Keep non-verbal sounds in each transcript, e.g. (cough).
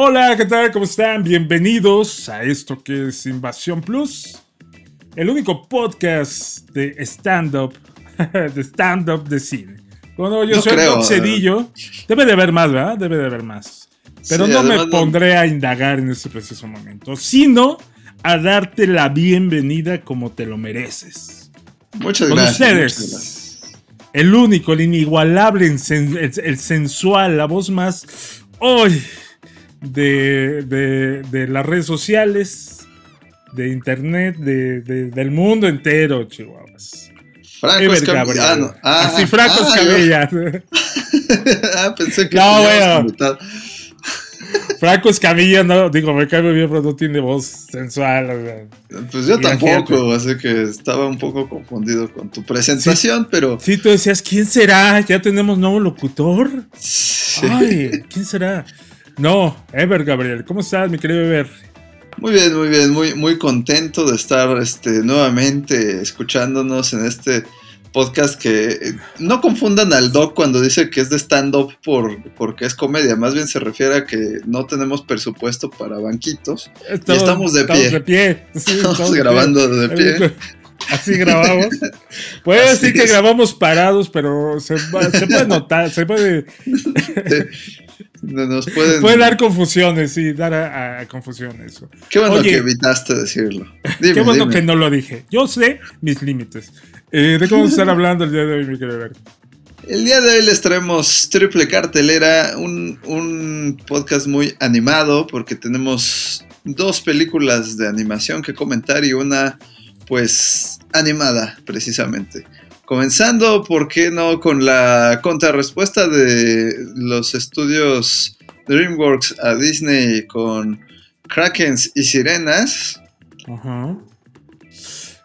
Hola, ¿qué tal? ¿Cómo están? Bienvenidos a esto que es Invasión Plus, el único podcast de stand-up, (laughs) de stand-up de cine. Bueno, yo No soy creo, Doc Cedillo. Debe de haber más, ¿verdad? Debe de haber más. Pero Sí, no me no- pondré a indagar en este preciso momento, sino a darte la bienvenida como te lo mereces. Muchas Con gracias. ustedes. muchas gracias. El único, el inigualable, el, sen- el- el sensual, la voz más hoy de, de- de las redes sociales, de internet, de- de- del mundo entero, chihuahuas. Franco Escamilla. Ah. Ah, Así, Franco ah, Escamilla. yo- (laughs) ah, pensé que No, bueno. Franco Escamilla, no, digo, me cae bien, pero no tiene voz sensual. Pues yo tampoco, así que estaba un poco confundido con tu presentación, pero Sí, tú decías, ¿quién será? ¿Ya tenemos nuevo locutor? sí. Ay, ¿quién será? No, Ever Gabriel, ¿cómo estás, mi querido Ever? Muy bien, muy bien, muy, muy contento de estar este, nuevamente escuchándonos en este podcast que eh, no confundan al doc cuando dice que es de stand-up por, porque es comedia, más bien se refiere a que no tenemos presupuesto para banquitos, estamos de pie. de pie. (laughs) Sí, estamos grabando de pie. Así grabamos. (laughs) Puede Así decir que grabamos parados, pero se, se puede (laughs) notar, se puede, Nos pueden... puede dar confusiones, sí, dar a, a confusiones. Qué bueno Oye. que evitaste decirlo. Dime, Qué bueno dime. que no lo dije. Yo sé mis límites. Eh, ¿De qué vamos a estar (laughs) hablando el día de hoy, mi querido? El día de hoy les traemos triple cartelera, un, un podcast muy animado porque tenemos dos películas de animación que comentar y una pues animada precisamente. Comenzando, ¿por qué no? Con la contrarrespuesta de los estudios DreamWorks a Disney con Krakens y Sirenas. Ajá.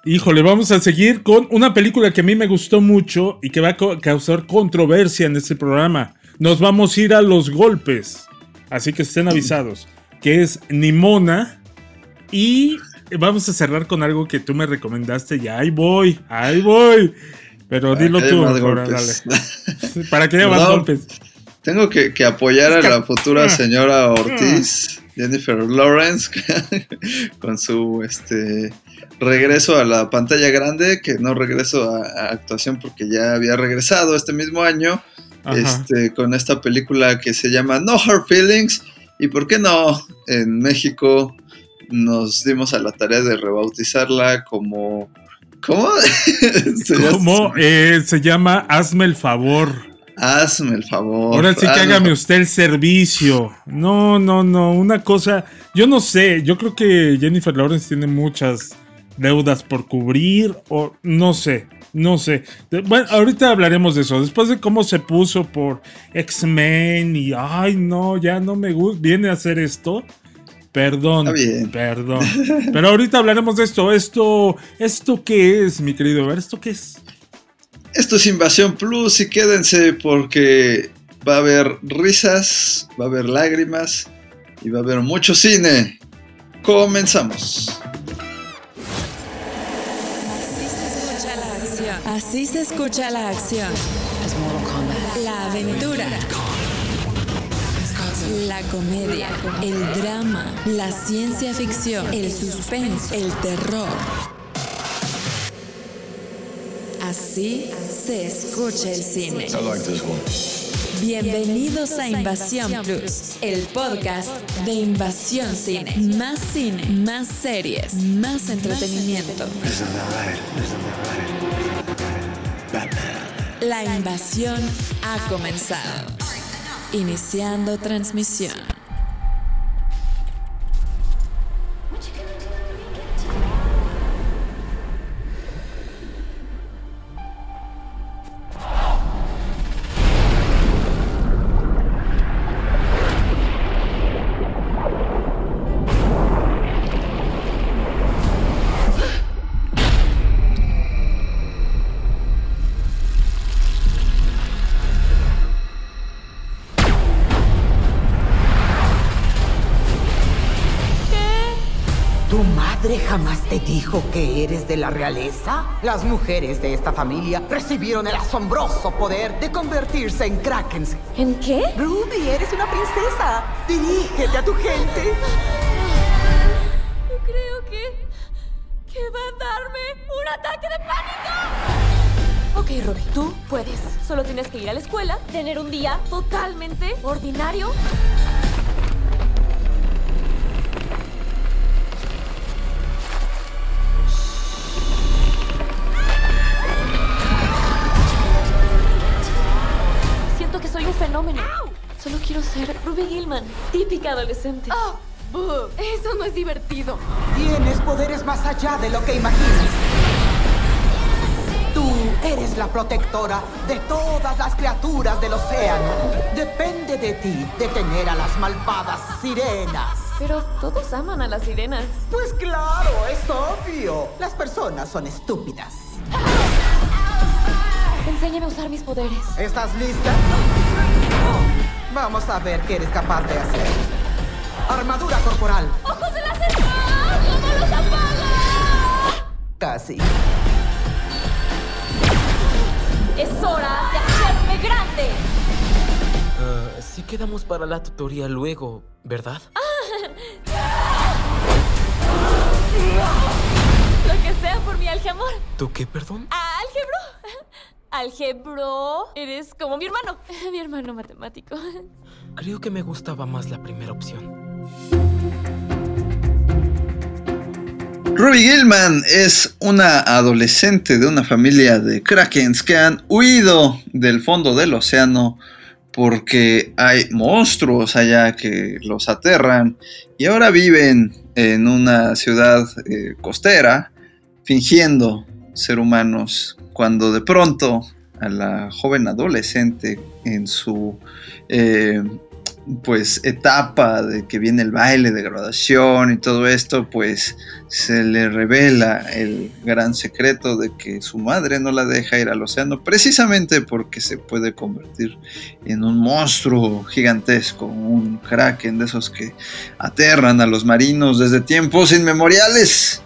Híjole, vamos a seguir con una película que a mí me gustó mucho y que va a causar controversia en este programa. Nos vamos a ir a los golpes, así que estén avisados, que es Nimona y vamos a cerrar con algo que tú me recomendaste y ahí voy, ahí voy. Pero dilo tú, más ahora, dale. (laughs) Para que haya más Perdón. golpes. Tengo que, que apoyar a Es la futura señora Ortiz, Jennifer Lawrence, (laughs) con su este regreso a la pantalla grande, que no regreso a, a actuación porque ya había regresado este mismo año, Ajá. este, con esta película que se llama No Hard Feelings, y por qué no, en México nos dimos a la tarea de rebautizarla como... ¿Cómo? (laughs) ¿Cómo eh, se llama? Hazme el favor. Hazme el favor. Ahora sí que hágame usted el servicio. No, no, no. Una cosa. Yo no sé. Yo creo que Jennifer Lawrence tiene muchas deudas por cubrir. O no sé. No sé. Bueno, ahorita hablaremos de eso. Después de cómo se puso por X-Men y. Ay, no, ya no me gusta. Viene a hacer esto. Perdón. Está bien. Perdón. (laughs) Pero ahorita hablaremos de esto. Esto. ¿Esto qué es, mi querido? A ver, ¿esto qué es? Esto es Invasión Plus y quédense porque va a haber risas, va a haber lágrimas y va a haber mucho cine. Comenzamos. Así se escucha la acción. Así se escucha la acción. La aventura. La comedia, el drama, la ciencia ficción, el suspenso, el terror. Así se escucha el cine. Bienvenidos a Invasión Plus, el podcast de Invasión Cine. Más cine, más series, más entretenimiento. La invasión ha comenzado. Iniciando transmisión. Padre jamás te dijo que eres de la realeza? Las mujeres de esta familia recibieron el asombroso poder de convertirse en krakens. ¿En qué? Ruby, eres una princesa. Dirígete a tu gente. Creo que... que va a darme un ataque de pánico. Ok, Ruby, tú puedes. Solo tienes que ir a la escuela, tener un día totalmente ordinario. Solo quiero ser Ruby Gilman, típica adolescente. Oh, buh, eso no es divertido. Tienes poderes más allá de lo que imaginas. Tú eres la protectora de todas las criaturas del océano. Depende de ti detener a las malvadas sirenas. Pero todos aman a las sirenas. Pues claro, es obvio. Las personas son estúpidas. Enséñame a usar mis poderes. ¿Estás lista? Vamos a ver qué eres capaz de hacer. Armadura corporal. ¡Ojos de láser! ¡Ah! ¿Cómo los apago? Casi. Es hora de hacerme grande. Ah, sí quedamos para la tutoría luego, ¿verdad? (laughs) Lo que sea por mi algeamor. ¿Tú qué, perdón? ¿Algebro? Algebro. Eres como mi hermano. (laughs) Mi hermano matemático. Creo que me gustaba más la primera opción. Ruby Gilman es una adolescente de una familia de krakens que han huido del fondo del océano porque hay monstruos allá que los aterran y ahora viven en una ciudad eh, costera fingiendo ser humanos cuando de pronto a la joven adolescente en su eh, pues etapa de que viene el baile de graduación y todo esto, pues se le revela el gran secreto de que su madre no la deja ir al océano precisamente porque se puede convertir en un monstruo gigantesco, un kraken de esos que aterran a los marinos desde tiempos inmemoriales.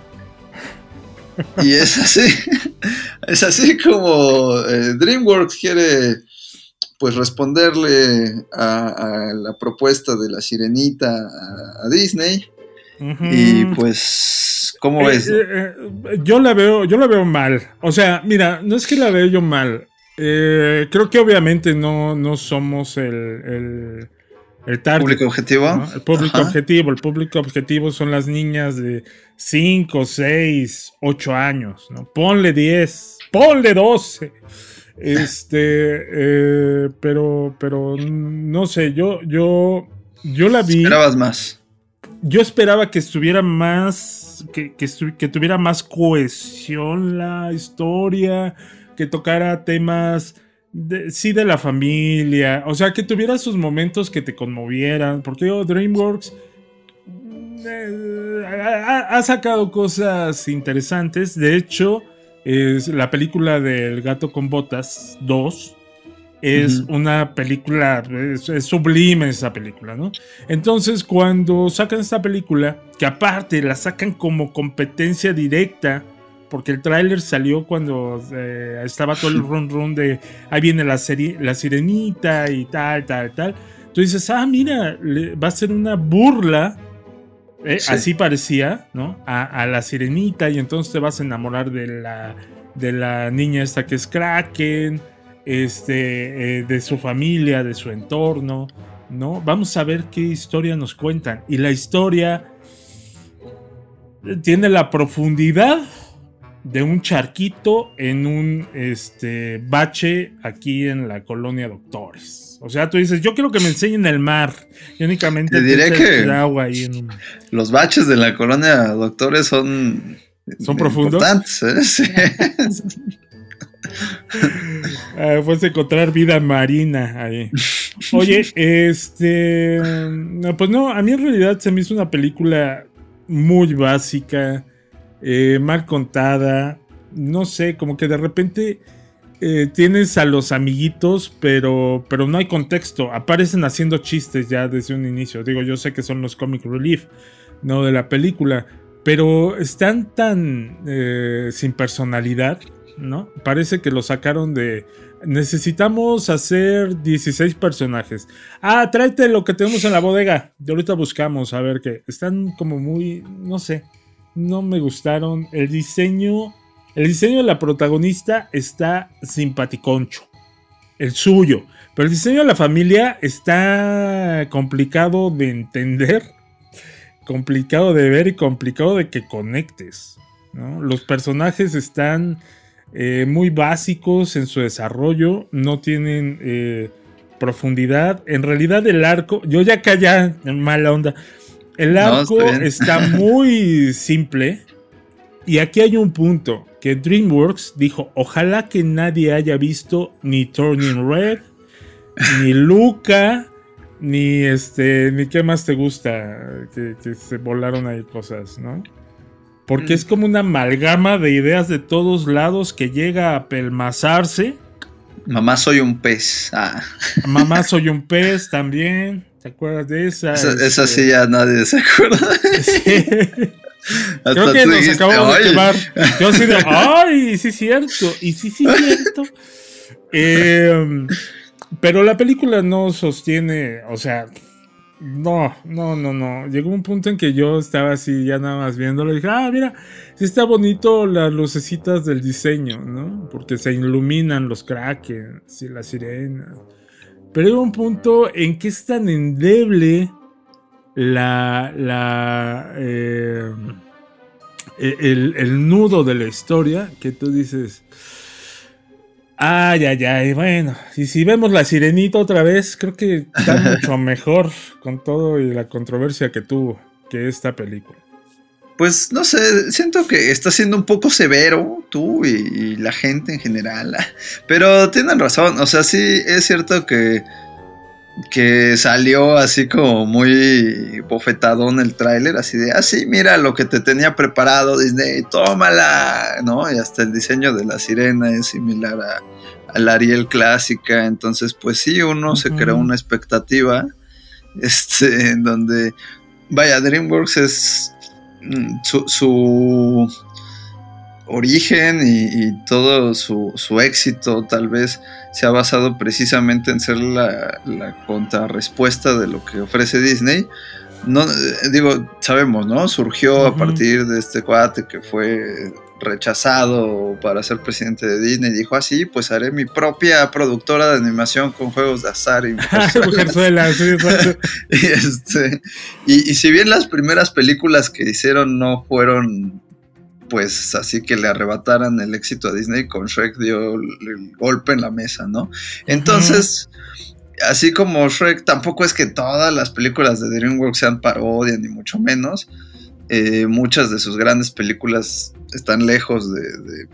Y es así, es así como eh, DreamWorks quiere pues responderle a, a, la propuesta de la sirenita a, a Disney. Uh -huh. Y pues, ¿cómo eh, ves? Eh, eh, yo la veo, yo la veo mal. O sea, mira, no es que la veo yo mal. Creo que obviamente no, no somos el, el, el target, público objetivo. ¿no? El público Ajá. objetivo. El público objetivo son las niñas de 5, 6, 8 años. ¿no? Ponle 10, ponle 12. Este, eh, pero, pero no sé, yo, yo, yo la vi. Esperabas más. Yo esperaba que estuviera más, que, que, que, tuviera más cohesión la historia, que tocara temas, de, sí, de la familia, o sea, que tuviera sus momentos que te conmovieran, porque DreamWorks eh, ha, ha sacado cosas interesantes, de hecho es la película del gato con botas 2 es uh -huh. una película es, es, sublime esa película no entonces cuando sacan esta película que aparte la sacan como competencia directa porque el tráiler salió cuando eh, estaba todo el (laughs) run run de ahí viene la, la sirenita y tal tal tal tú dices ah mira le, va a ser una burla eh, sí. Así parecía, ¿no? A, a, la sirenita y entonces te vas a enamorar de la, de la niña esta que es Kraken, este, eh, de su familia, de su entorno, ¿no? Vamos a ver qué historia nos cuentan. Y la historia tiene la profundidad de un charquito en un este, bache aquí en la colonia Doctores. O sea, tú dices, yo quiero que me enseñen el mar. Y únicamente te diré que el agua ahí en un... los baches de la colonia Doctores son son profundos. ¿eh? Sí. (laughs) ah, puedes encontrar vida marina ahí. Oye, este. Pues no, a mí en realidad se me hizo una película muy básica, eh, mal contada. No sé, como que de repente eh, tienes a los amiguitos, pero, pero no hay contexto. Aparecen haciendo chistes ya desde un inicio. Digo, yo sé que son los comic relief, no de la película pero están tan eh, sin personalidad, ¿no? Parece que lo sacaron de... Necesitamos hacer 16 personajes. Ah, tráete lo que tenemos en la bodega. De ahorita buscamos a ver qué. Están como muy... No sé. No me gustaron. El diseño... El diseño de la protagonista está simpaticoncho. El suyo. Pero el diseño de la familia está complicado de entender complicado de ver y complicado de que conectes. Los personajes están eh, muy básicos en su desarrollo, no tienen eh, profundidad. En realidad el arco, yo ya calla mala onda, el arco está (laughs) muy simple. Y aquí hay un punto que DreamWorks dijo, ojalá que nadie haya visto ni Turning Red, ni Luca, ni este, ni qué más te gusta, que, se volaron ahí cosas, ¿no? Porque es mm. como una amalgama de ideas de todos lados que llega a pelmazarse. Mamá soy un pez. Ah. Mamá (laughs) soy un pez también. ¿Te acuerdas de esa? Esa, este, sí ya nadie se acuerda. (laughs) Creo que nos acabamos de quemar. (laughs) Yo así de, ay, sí es cierto. Y sí, sí es cierto. Eh, pero la película no sostiene, o sea, no, no, no, no. Llegó un punto en que yo estaba así, ya nada más viéndolo y dije, ah, mira, sí está bonito las lucecitas del diseño, ¿no? Porque se iluminan los kraken, y la sirena. Pero llegó un punto en que es tan endeble la, la, eh, el, el nudo de la historia que tú dices, Ay, ay, ay, bueno. Y si vemos la sirenita otra vez, creo que está (laughs) mucho mejor con todo y la controversia que tuvo que esta película. Pues no sé, siento que está siendo un poco severo tú y, la gente en general. (laughs) Pero tienen razón, o sea, sí es cierto que, que salió así como muy bofetadón el tráiler, así de, ah, sí, mira lo que te tenía preparado Disney, tómala, ¿no? Y hasta el diseño de la sirena es similar a, la Ariel clásica, entonces pues sí, uno se crea una expectativa, (laughs) este, en donde, vaya, DreamWorks es mm, su, origen y, todo su, éxito tal vez se ha basado precisamente en ser la, la contrarrespuesta de lo que ofrece Disney. No, eh, digo, sabemos, ¿no? Surgió a partir de este cuate que fue rechazado para ser presidente de Disney, dijo así, ah, pues haré mi propia productora de animación con juegos de azar y (laughs) (laughs) y, este, y, si bien las primeras películas que hicieron no fueron pues así que le arrebataran el éxito a Disney, con Shrek dio el, golpe en la mesa, ¿no? Entonces, así como Shrek, tampoco es que todas las películas de DreamWorks sean parodia, ni mucho menos. Eh, muchas de sus grandes películas están lejos de,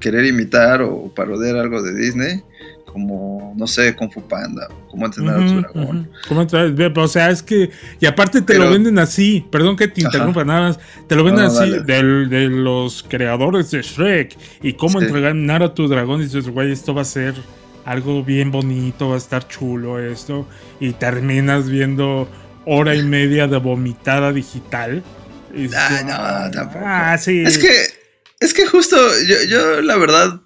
querer imitar o parodiar algo de Disney, como, no sé, Kung Fu Panda, como entrenar a tu dragón. o sea, es que, y aparte te lo venden así, perdón que te interrumpa nada más, te lo venden así de los creadores de Shrek, y cómo entrenar a tu dragón, y dices, güey, esto va a ser algo bien bonito, va a estar chulo esto, y terminas viendo hora y media de vomitada digital. Ah, no, tampoco. Ah, sí. Es que, es que justo, yo, yo la verdad,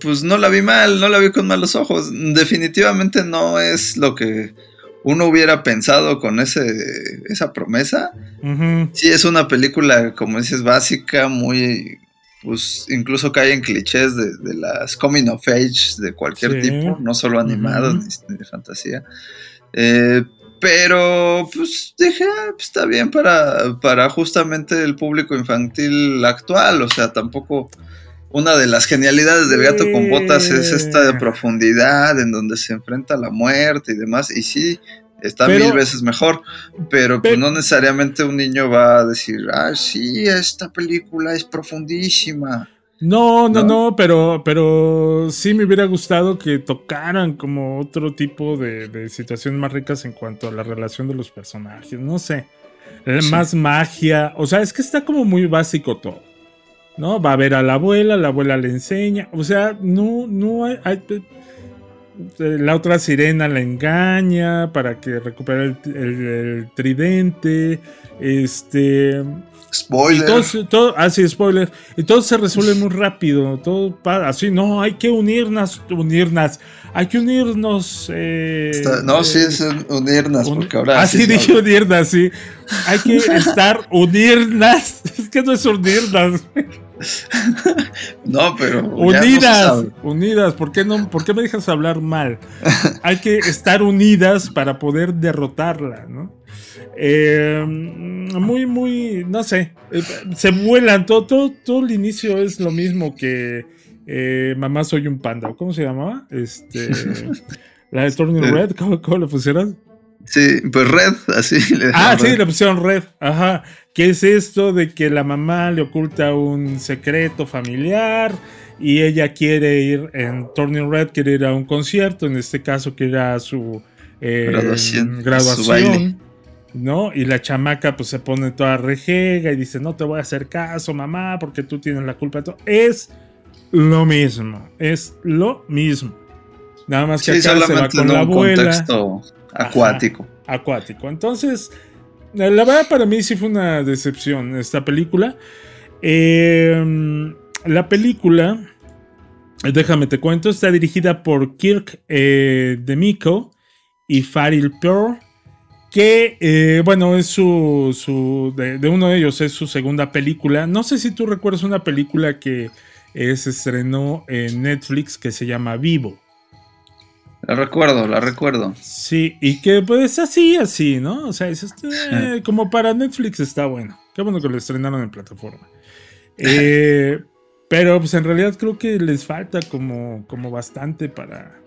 pues no la vi mal, no la vi con malos ojos. Definitivamente no es lo que uno hubiera pensado con ese, esa promesa. Sí, es una película, como dices, básica, muy. Pues incluso cae en clichés de, las coming of age de cualquier tipo, no solo animadas ni, de fantasía. Eh, pero, pues dije, ah, pues, está bien para, para justamente el público infantil actual. O sea, tampoco. Una de las genialidades del gato con botas es esta profundidad en donde se enfrenta a la muerte y demás. Y sí, está mil veces mejor. Pero, pues no necesariamente un niño va a decir, ah, sí, esta película es profundísima. No, no, no, pero, pero sí me hubiera gustado que tocaran como otro tipo de, situaciones más ricas en cuanto a la relación de los personajes. No sé. Más magia. O sea, es que está como muy básico todo. ¿No? Va a ver a la abuela, la abuela le enseña. O sea, no, no hay. eh, la otra sirena la engaña para que recupere el, el- el tridente. Este. Y Spoiler. todo, se- todo, ah, sí, spoiler. Y todo se resuelve muy rápido. Todo pa- así, no, hay que unirnos, unirnos. Hay que unirnos. eh, Está- no, eh, sí, es unirnos, un- porque ahora. Ah, sí, dije unirnos, sí. Hay que (laughs) estar unirnas. (laughs) Es que no es unirnas. No, pero. no Unidas, unidas. ¿Por qué, no, ¿Por qué me dejas hablar mal? Hay que estar unidas para poder derrotarla, ¿no? Eh, muy, muy, no sé. eh, se vuelan. Todo, todo, todo el inicio es lo mismo que eh, Mamá Soy un Panda. ¿Cómo se llamaba? Este. (laughs) La de Turning. Red, ¿cómo, cómo le pusieron? Sí, pues Red, así (laughs) le Ah, sí, Red. le pusieron red. Ajá. ¿Qué es esto de que la mamá le oculta un secreto familiar y ella quiere ir en Turning Red, quiere ir a un concierto, en este caso quiere ir a su Graduación, graduación, su baile. ¿No? Y la chamaca pues se pone toda rejega y dice, no te voy a hacer caso, mamá, porque tú tienes la culpa de todo. Es lo mismo, es lo mismo. Nada más que Sí, acá se va con en la un abuela contexto acuático. acuático. Entonces, la verdad para mí sí fue una decepción esta película. Eh, la película, déjame te cuento, está dirigida por Kirk eh, Demico y Faril Pearl. Que, eh, bueno, es su. su de, de uno de ellos es su segunda película. No sé si tú recuerdas una película que eh, se estrenó en Netflix que se llama Vivo. La recuerdo, la recuerdo. Sí, y que pues así, así, ¿no? O sea, es este, eh, (laughs) como para Netflix está bueno. Qué bueno que lo estrenaron en plataforma. (laughs) Eh, pero pues en realidad creo que les falta como, como bastante para,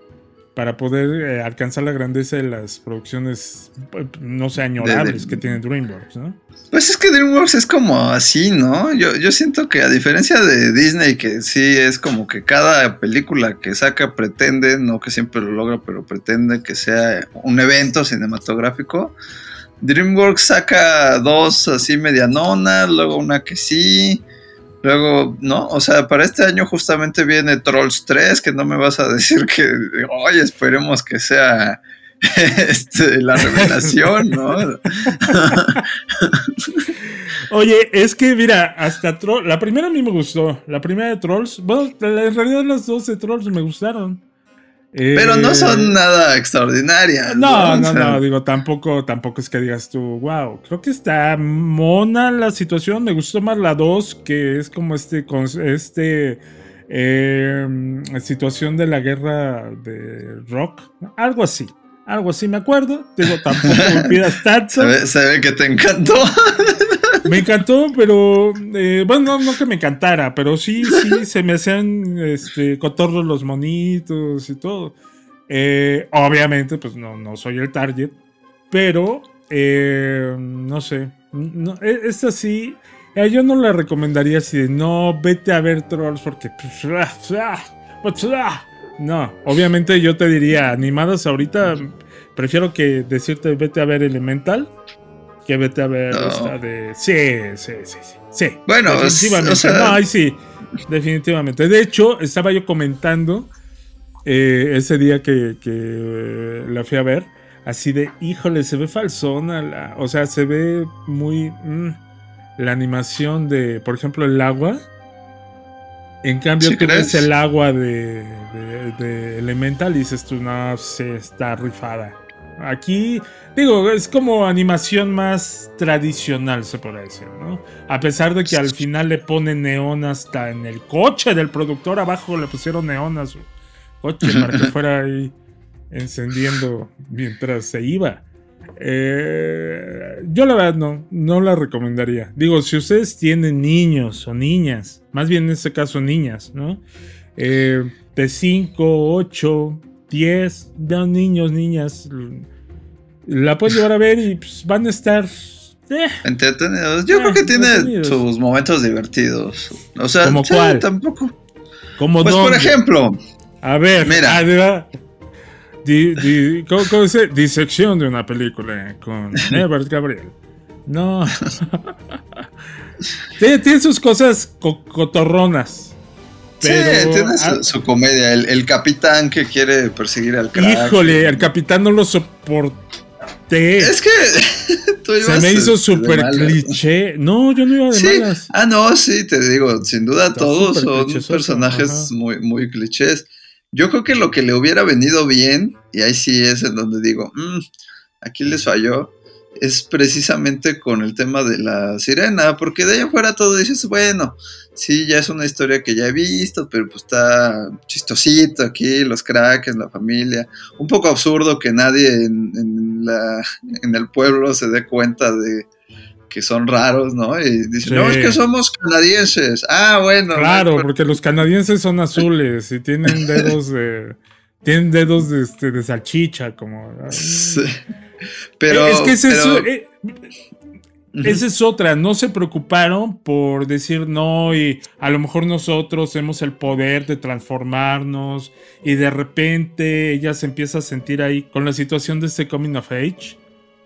para poder eh, alcanzar la grandeza de las producciones, eh, no sé, añorables de- que tiene DreamWorks, ¿no? Pues es que DreamWorks es como así, ¿no? Yo, yo siento que a diferencia de Disney, que sí es como que cada película que saca pretende, no que siempre lo logra, pero pretende que sea un evento cinematográfico. DreamWorks saca dos así medianonas, luego una que sí, luego, ¿no? O sea, para este año justamente viene Trolls 3, que no me vas a decir que, oye, esperemos que sea (laughs) este, la revelación, ¿no? (laughs) Oye, es que mira, hasta Troll, la primera a mí me gustó, la primera de Trolls, bueno, en realidad las dos de Trolls me gustaron. Pero no Eh, son nada extraordinarias. No, no, sea, no, digo, tampoco, tampoco es que digas tú, wow, creo que está mona la situación, me gustó más la 2, que es como este, con este, eh, situación de la guerra de rock, algo así, algo así, me acuerdo, digo, tampoco me (laughs) pidas tanto, Se ve, se ve que te encantó. (laughs) me encantó, pero, eh, bueno, no, no que me encantara, pero sí, sí, se me hacían, este, cotorros los monitos y todo. Eh, obviamente, pues no, no soy el target, pero eh, no sé. No, e- esta sí, yo no la recomendaría así de no, vete a ver Trolls porque. pues, ah, ah, pues, ah". No, obviamente yo te diría, animadas ahorita, prefiero que decirte vete a ver Elemental que vete a ver No. esta de. Sí, sí, sí, sí. sí Bueno, definitivamente. o sea- no, ahí sí, definitivamente. De hecho, estaba yo comentando eh, ese día que, que la fui a ver, así de, híjole, se ve falsona, la, o sea, se ve muy... mm, la animación de, por ejemplo, el agua. En cambio, ¿Sí tú ves el agua de, de- de Elemental y dices tú, no, se está rifada. Aquí, digo, es como animación más tradicional, se puede decir, ¿no? A pesar de que al final le ponen neón hasta en el coche del productor, abajo le pusieron neón a su coche para que (laughs) fuera ahí encendiendo mientras se iba. Eh, yo la verdad no, no la recomendaría. Digo, si ustedes tienen niños o niñas, más bien en este caso niñas, ¿no? Eh, de 5, 8, 10, de niños, niñas, la pueden llevar a ver y pues, van a estar... eh, Entretenidos. Yo creo que tiene entretenidos. sus momentos divertidos. O sea, ¿Como sí, cuál? tampoco. como Pues por ejemplo, A ver, Mira. ah. Di- di- ¿cómo, cómo dice? Disección de una película con (laughs) Ebert Gabriel. No. (laughs) tiene, tiene sus cosas co- cotorronas. Pero, sí, tiene ah, su, su comedia. El, el capitán que quiere perseguir al crack. híjole, el capitán no lo soporté. Es que (laughs) tú Se me hizo súper cliché. No, yo no iba de Sí. malas. Ah, no, sí, te digo, sin duda Está todos son personajes ajá. muy, muy clichés. Yo creo que lo que le hubiera venido bien, y ahí sí es en donde digo, "Mm, aquí les falló, es precisamente con el tema de la sirena, porque de ahí afuera todo dices, bueno, sí, ya es una historia que ya he visto, pero pues está chistosito aquí, los cracks, la familia. Un poco absurdo que nadie en, en la, en el pueblo se dé cuenta de que son raros, ¿no? Y dicen, Sí. no, es que somos canadienses. Ah, bueno. Claro, no, porque los canadienses son azules y tienen dedos de. Tienen dedos de, este, de salchicha, como. (laughs) Sí. Pero, es que ese es- eh, esa es otra. No se preocuparon por decir no y a lo mejor nosotros tenemos el poder de transformarnos y de repente ella se empieza a sentir ahí con la situación de este coming of age.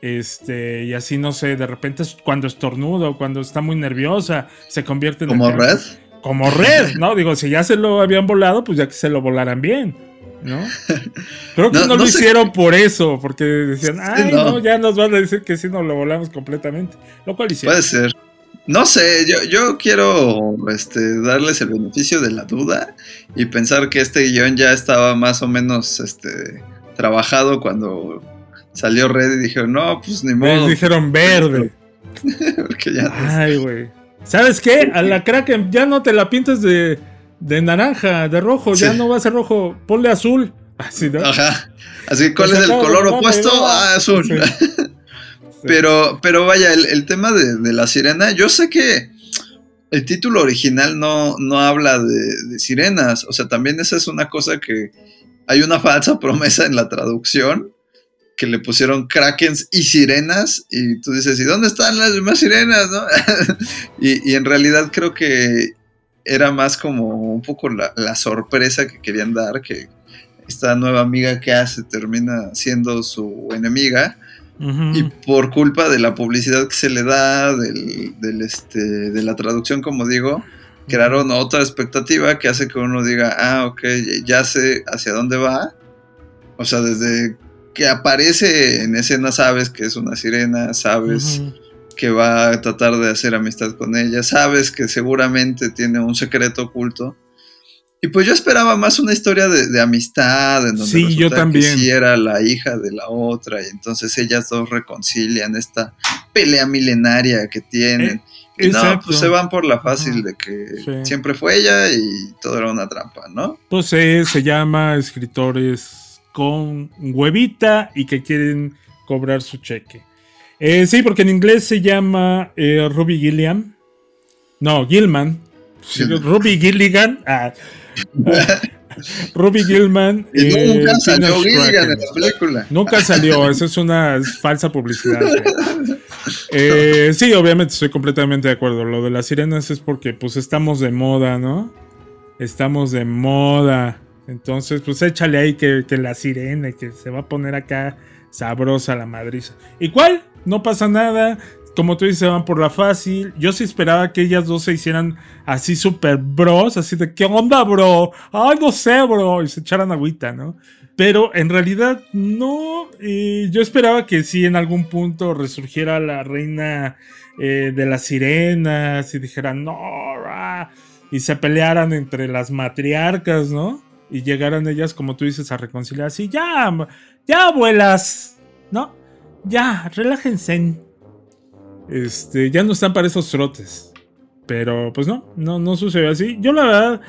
Este, y así no sé, de repente es cuando estornudo, cuando está muy nerviosa, se convierte en como Red. Como red, ¿no? Digo, si ya se lo habían volado, pues ya que se lo volaran bien, ¿no? Creo que no, No- lo sé hicieron por eso, porque decían, ay, no. no. ya nos van a decir que sí nos lo volamos completamente. Lo cual hicieron. Puede ser. No sé, yo, yo quiero este, darles el beneficio de la duda y pensar que este guion ya estaba más o menos este, trabajado cuando salió Red y dijeron, no, pues ni Les modo. dijeron verde. (laughs) porque ya Ay, güey. ¿Sabes qué? A la Kraken ya no te la pintes de, de naranja, de rojo, ya no va a ser rojo, ponle azul. Así, ¿no? Ajá. Así, ¿cuál Pues es el color opuesto? Ah, azul. Sí. (laughs) Pero, pero vaya, el, el tema de, de la sirena, yo sé que el título original no, no habla de, de sirenas. O sea, también esa es una cosa que hay una falsa promesa en la traducción que le pusieron krakens y sirenas y tú dices, ¿y dónde están las demás sirenas? no? (laughs) y, y en realidad creo que era más como un poco la, la sorpresa que querían dar, que esta nueva amiga que hace termina siendo su enemiga Ujú. y por culpa de la publicidad que se le da, del, del, este, de la traducción, como digo, crearon otra expectativa que hace que uno diga, ah, ok, ya sé hacia dónde va. O sea, desde que aparece en escena sabes que es una sirena, sabes que va a tratar de hacer amistad con ella, sabes que seguramente tiene un secreto oculto. Y pues yo esperaba más una historia de, de amistad, en donde Sí, yo resulta que también. sí era la hija de la otra, y entonces ellas dos reconcilian esta pelea milenaria que tienen. y no, pues se van por la fácil de que Sí. siempre fue ella y todo era una trampa, ¿no? Pues eh, se llama escritores con huevita y que quieren cobrar su cheque. Eh, sí, porque en inglés se llama eh, Ruby Gilliam. No, Gilman. Sí. Ruby Gilligan. Ah. (laughs) Ruby Gilman. Y eh, nunca salió Gilligan en la película. Nunca salió, eso es una falsa publicidad. (laughs) sí, obviamente estoy completamente de acuerdo. Lo de las sirenas es porque pues estamos de moda, ¿no? Estamos de moda. Entonces, pues échale ahí que, que la sirena, que se va a poner acá sabrosa la madriza. ¿Y cuál? No pasa nada. Como tú dices, se van por la fácil. Yo sí esperaba que ellas dos se hicieran así super bros, así de ¿qué onda, bro? Ay, no sé, bro. Y se echaran agüita, ¿no? Pero en realidad no. eh, yo esperaba que sí en algún punto resurgiera la reina eh, de las sirenas y dijeran no. ra", y se pelearan entre las matriarcas, ¿no? Y llegaran ellas, como tú dices, a reconciliar así. Ya, ya, abuelas, ¿no? Ya, relájense. Este, ya no están para esos trotes. Pero pues no, no, no sucedió así. Yo la verdad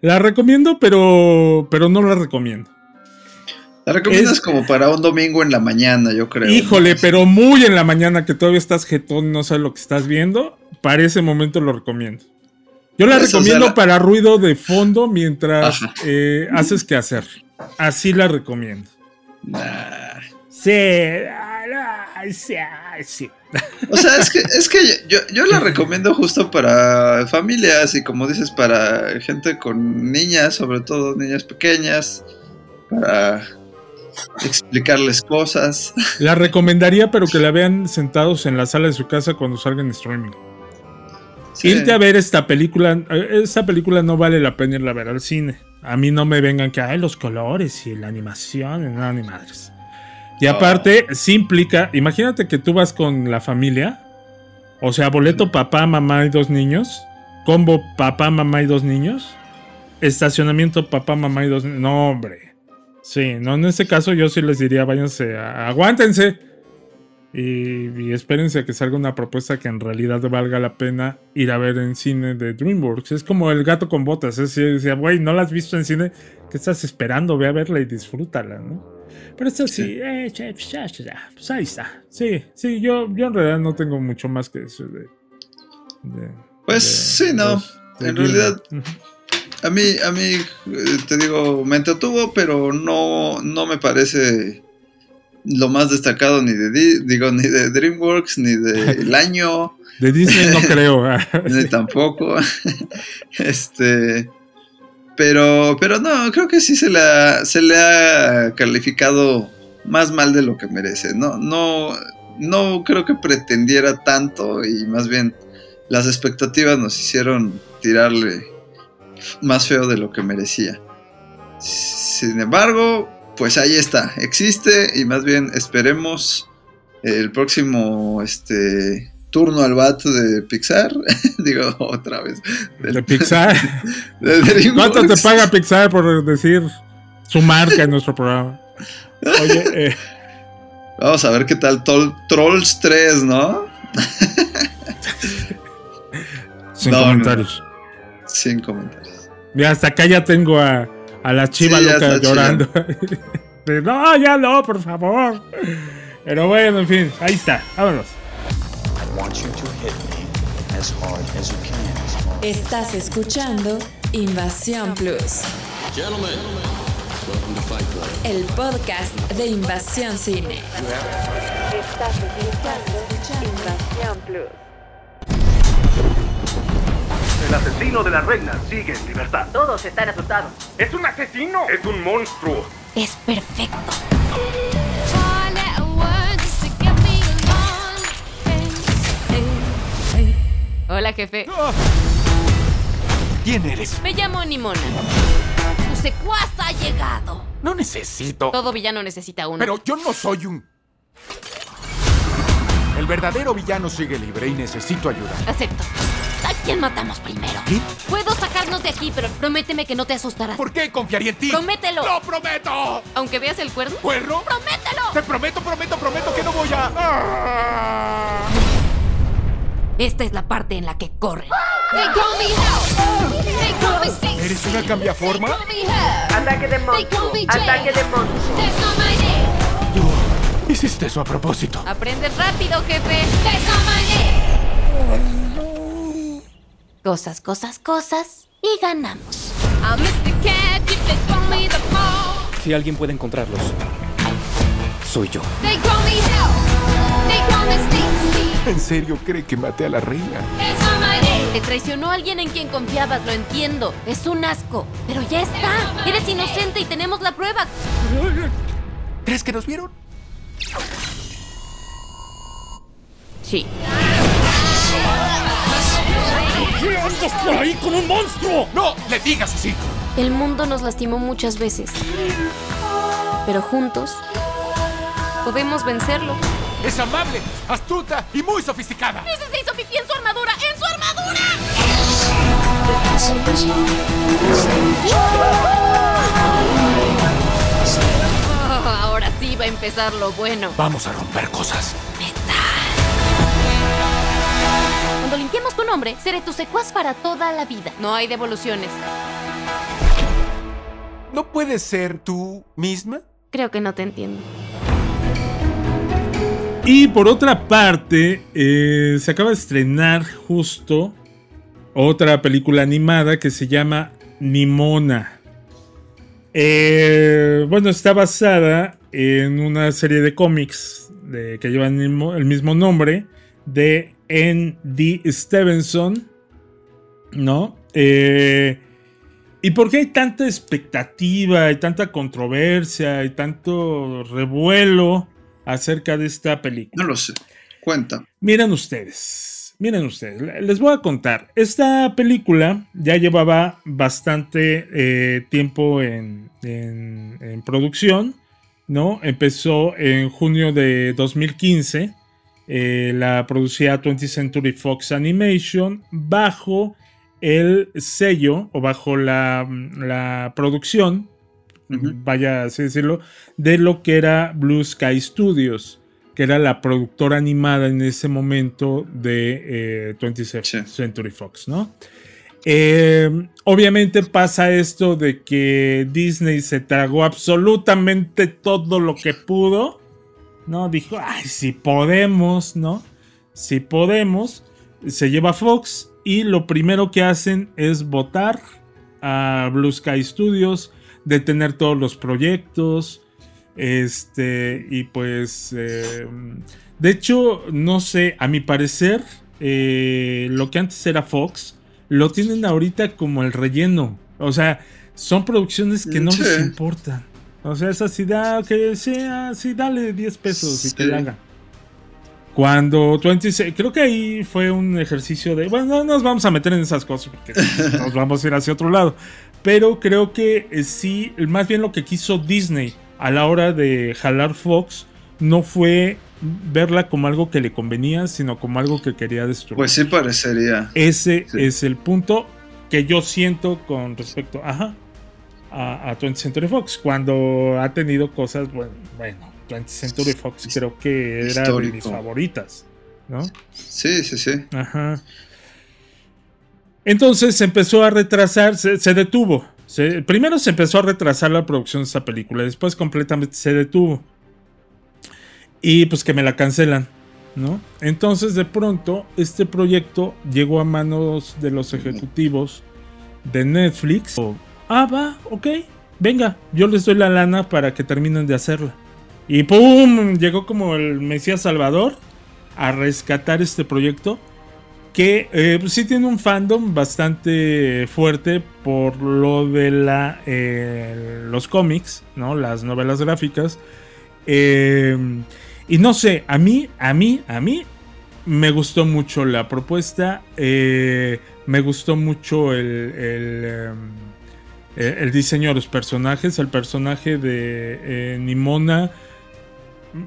la recomiendo, pero, pero no la recomiendo. La recomiendas Es- como para un domingo en la mañana, yo creo. Híjole, ¿no? pero muy en la mañana que todavía estás jetón y no sabes lo que estás viendo, para ese momento lo recomiendo. Yo la recomiendo la- para ruido de fondo mientras eh, haces que hacer. Así la recomiendo. Nah. Sí, sí, sí. O sea, es que, es que yo, yo la (laughs) recomiendo justo para familias y como dices, para gente con niñas, sobre todo niñas pequeñas, para explicarles cosas. La recomendaría, pero que la (laughs) vean sentados en la sala de su casa cuando salgan en streaming. Sí. Irte a ver esta película, esta película no vale la pena irla a ver al cine. A mí no me vengan que hay los colores y la animación, no, ni madres. Y aparte, sí implica, imagínate que tú vas con la familia, o sea, boleto papá, mamá y dos niños, combo papá, mamá y dos niños, estacionamiento papá, mamá y dos niños. No, hombre. Sí, no, en ese caso yo sí les diría, váyanse, aguántense. Y, y espérense a que salga una propuesta que en realidad valga la pena ir a ver en cine de DreamWorks. Es como el gato con botas. Es decir, decía, güey, no la has visto en cine. ¿Qué estás esperando? Ve a verla y disfrútala, ¿no? Pero esto sí, Sí. eh, pues, ya, ya, ya, pues ahí está. Sí, sí, yo, yo en realidad no tengo mucho más que decir de. de- Pues de- sí, no. los- En realidad. A mí, a mí, eh, te digo, me entretuvo, pero no, no me parece lo más destacado ni de, Di- digo, ni de DreamWorks, ni del (laughs) año, De Disney no (laughs) creo. ni tampoco. (laughs) este, pero, pero no, creo que sí se le ha, se le ha calificado más mal de lo que merece. No, no, no creo que pretendiera tanto y más bien las expectativas nos hicieron tirarle más feo de lo que merecía. Sin embargo, pues ahí está, existe y más bien esperemos el próximo este turno al bat de Pixar, (laughs) digo otra vez, De Pixar. (laughs) de. ¿Cuánto te paga Pixar por decir su marca en nuestro programa? Oye, eh, Vamos a ver qué tal Tol- Trolls 3, ¿no? (laughs) sin No, no, comentarios. Sin comentarios. Mira, hasta acá ya tengo a, a la chiva Sí, loca llorando. (laughs) De, no, ya no, por favor. Pero bueno, en fin, ahí está. Vámonos. I want you to hit me as hard as you can. Estás escuchando Invasión Plus. El podcast de Invasión Cine. Estás escuchando Invasión Plus. El asesino de la reina sigue en libertad. Todos están asustados. ¡Es un asesino! ¡Es un monstruo! Es perfecto. Hola, jefe. ¿Quién eres? Me llamo Nimona. Tu secuaz ha llegado. No necesito. Todo villano necesita uno. Pero yo no soy un... El verdadero villano sigue libre y necesito ayuda. Acepto. ¿A quién matamos primero? ¿Qué? Puedo sacarnos de aquí, pero prométeme que no te asustarás. ¿Por qué confiaría en ti? Promételo. ¡Lo prometo! Aunque veas el cuerno. ¿Cuerno? ¡Promételo! Te prometo, prometo, prometo que no voy a... Ah. Esta es la parte en la que corre. ¿Eres una cambiaforma? Ataque de monstruo. Ataque de monstruo. Tú hiciste eso a propósito. Aprendes rápido, jefe. Cosas, cosas, cosas. Y ganamos. Si alguien puede encontrarlos, soy yo. ¿En serio cree que maté a la reina? Te traicionó alguien en quien confiabas, lo entiendo. Es un asco. Pero ya está. Eres inocente y tenemos la prueba. ¿Crees que nos vieron? Sí. ¿Qué andas por ahí con un monstruo? ¡No! ¡Le digas así! El mundo nos lastimó muchas veces. Pero juntos podemos vencerlo. Es amable, astuta y muy sofisticada. ¡Ese se hizo pipí en su armadura! ¡En su armadura! Oh, ahora sí va a empezar lo bueno. Vamos a romper cosas. Cuando limpiemos tu nombre, seré tu secuaz para toda la vida. No hay devoluciones. ¿No puedes ser tú misma? Creo que no te entiendo. Y por otra parte, eh, se acaba de estrenar justo otra película animada que se llama Nimona. Eh, bueno, está basada en una serie de cómics de, que llevan el mismo- el mismo nombre de N.D. Stevenson, ¿no? Eh, ¿Y por qué hay tanta expectativa y tanta controversia y tanto revuelo acerca de esta película? No lo sé. Cuenta. Miren ustedes. Miren ustedes, les voy a contar. Esta película ya llevaba bastante eh, tiempo en, en, producción, ¿no? Empezó en junio de 2015. Eh, la producía 20th Century Fox Animation bajo el sello o bajo la, la producción, vaya así decirlo, de lo que era Blue Sky Studios que era la productora animada en ese momento de 20th eh, Century Fox, ¿no? Eh, obviamente pasa esto de que Disney se tragó absolutamente todo lo que pudo, ¿no? Dijo, ay, si podemos, ¿no? Si podemos, se lleva Fox y lo primero que hacen es votar a Blue Sky Studios, detener todos los proyectos, este, y pues, eh, de hecho, no sé, a mi parecer, eh, lo que antes era Fox, lo tienen ahorita como el relleno. O sea, son producciones que no les importan. O sea, es así, da, que sea, sí, dale 10 pesos y que la haga. Cuando 20, creo que ahí fue un ejercicio de, bueno, no nos vamos a meter en esas cosas porque (laughs) nos vamos a ir hacia otro lado. Pero creo que eh, sí, más bien lo que quiso Disney a la hora de jalar Fox no fue verla como algo que le convenía, sino como algo que quería destruir. Pues sí parecería. Ese es el punto que yo siento con respecto a, a 20th Century Fox, cuando ha tenido cosas, bueno, bueno 20th Century Fox creo que era de mis favoritas, ¿no? Sí, sí, sí. Ajá. Entonces empezó a retrasar, se detuvo, primero se empezó a retrasar la producción de esta película, después completamente se detuvo. Y pues que me la cancelan, ¿no? Entonces de pronto este proyecto llegó a manos de los ejecutivos de Netflix. Ah, va, ok, venga, yo les doy la lana para que terminen de hacerla. Y ¡pum! Llegó como el Mesías Salvador a rescatar este proyecto que eh, pues sí tiene un fandom bastante fuerte por lo de la, eh, los cómics, ¿no? Las novelas gráficas. Eh, y no sé, a mí, a mí, a mí me gustó mucho la propuesta. me gustó mucho el, el, el, diseño de los personajes. El personaje de Nimona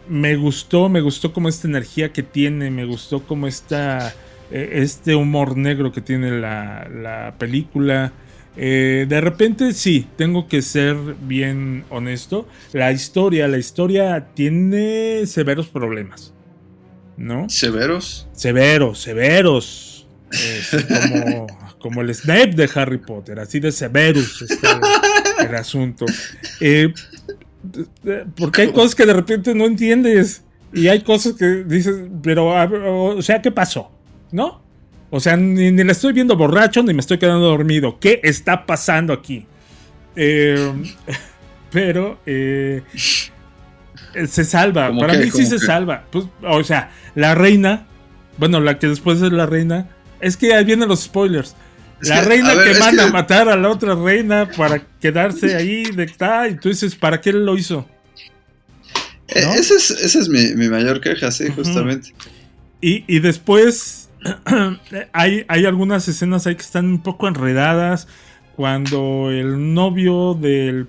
me gustó, me gustó como esta energía que tiene, me gustó como esta eh, este humor negro que tiene la, película. Eh, de repente sí, tengo que ser bien honesto. La historia, la historia tiene severos problemas. ¿No? ¿Severos? Severos, severos. como, (laughs) como, el Snape de Harry Potter, así de severos está el, asunto. Eh, porque hay cosas que de repente no entiendes. Y hay cosas que dices, pero, o sea, ¿qué pasó? ¿no? O sea, ni, le estoy viendo borracho ni me estoy quedando dormido. ¿Qué está pasando aquí? Eh, pero eh, se salva. Para mí sí se salva. Pues, o sea, la reina, bueno, la que después es la reina, es que ahí vienen los spoilers. La reina que manda a matar a la otra reina para quedarse (laughs) ahí de y tú dices, ¿para qué lo hizo? E, esa es, mi, mayor queja, sí, justamente. Y, y después (clears throat) hay, hay algunas escenas ahí que están un poco enredadas. Cuando el novio del,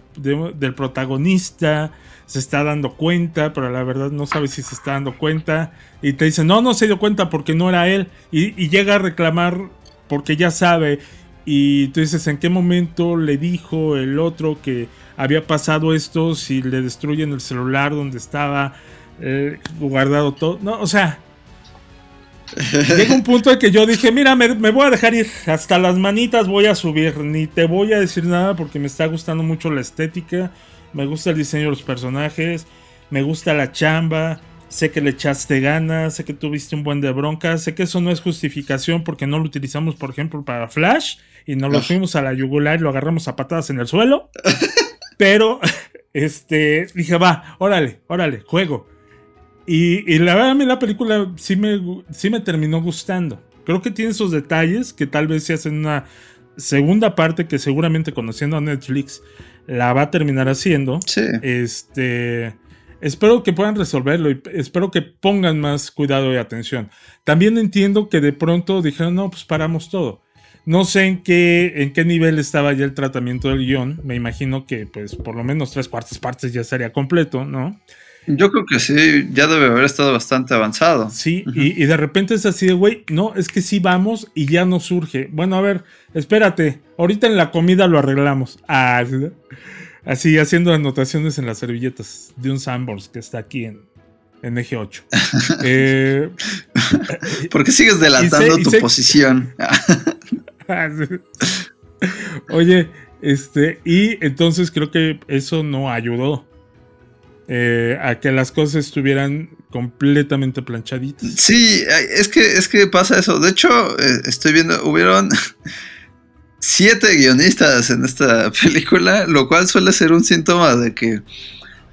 protagonista se está dando cuenta, pero la verdad no sabe si se está dando cuenta. Y te dice, no, no se dio cuenta porque no era él. Y, llega a reclamar porque ya sabe. Y tú dices, ¿en qué momento le dijo el otro que había pasado esto? Si le destruyen el celular donde estaba eh, guardado todo. No, o sea, (laughs) Llega un punto en que yo dije, mira, me, voy a dejar ir, hasta las manitas voy a subir, ni te voy a decir nada porque me está gustando mucho la estética, me gusta el diseño de los personajes, me gusta la chamba, sé que le echaste ganas, sé que tuviste un buen de bronca, sé que eso no es justificación porque no lo utilizamos, por ejemplo, para Flash y nos lo fuimos a la yugular y lo agarramos a patadas en el suelo, (laughs) pero, este, dije, va, órale, órale, juego. Y, la verdad a mí la película sí me, sí me terminó gustando. Creo que tiene esos detalles que tal vez se hacen una segunda parte que seguramente conociendo a Netflix la va a terminar haciendo. Sí. Este, Espero que puedan resolverlo y espero que pongan más cuidado y atención. También entiendo que de pronto dijeron, no, pues paramos todo. No sé en qué, en qué nivel estaba ya el tratamiento del guion. Me imagino que, pues, por lo menos tres cuartas partes ya sería completo, ¿no? Yo creo que sí, ya debe haber estado bastante avanzado. Sí, y, y, de repente es así de, güey, no, es que sí vamos y ya no surge. Bueno, a ver, espérate, ahorita en la comida lo arreglamos. Ah, así, haciendo anotaciones en las servilletas de un Sandbox que está aquí en, en eje 8. (laughs) eh, ¿Por qué sigues delatando tu posición? (laughs) Oye, este, y entonces creo que eso no ayudó. Eh, a que las cosas estuvieran completamente planchaditas. Sí, es que, es que pasa eso. De hecho, eh, estoy viendo, hubieron siete guionistas en esta (laughs) película, lo cual suele ser un síntoma de que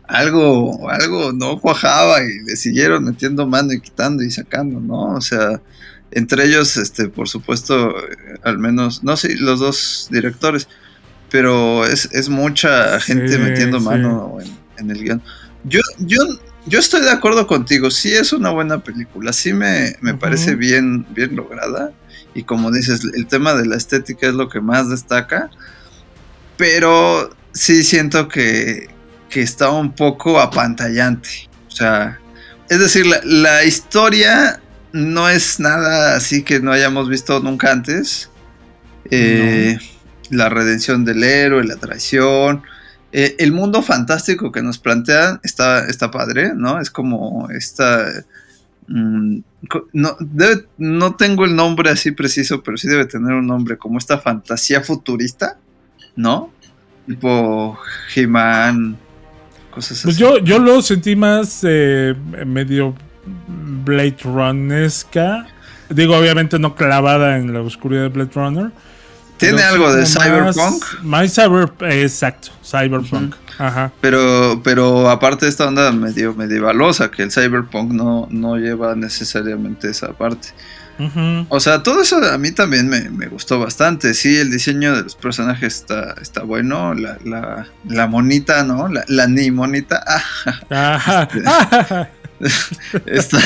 algo, algo no cuajaba y le siguieron metiendo mano y quitando y sacando, ¿no? O sea, entre ellos, este, por supuesto, al menos, no sé, los dos directores, pero es, es mucha gente Sí, metiendo sí. mano en, en el guion. Yo, yo, yo estoy de acuerdo contigo, sí es una buena película, sí me, me parece bien, bien lograda. Y como dices, el tema de la estética es lo que más destaca. Pero sí siento que, que está un poco apantallante. O sea, es decir, la, la historia no es nada así que no hayamos visto nunca antes. Eh, La redención del héroe, la traición. Eh, el mundo fantástico que nos plantean está, está padre, ¿no? Es como esta... mm, no, debe- no tengo el nombre así preciso, pero sí debe tener un nombre, como esta fantasía futurista, ¿no? Tipo He-Man, cosas Pues así. yo, yo lo sentí más eh, medio Blade Runnesca. Digo, obviamente no clavada en la oscuridad de Blade Runner. Tiene algo de cyberpunk. Más, más cyber, exacto, cyberpunk. Ajá. Pero, pero aparte de esta onda medio medievalosa, que el cyberpunk no, no lleva necesariamente esa parte. O sea, todo eso a mí también me, me gustó bastante. Sí, el diseño de los personajes está, está bueno. La, la, la monita, ¿no? La, la ni monita. ah, (laughs) Ajá. (laughs) está,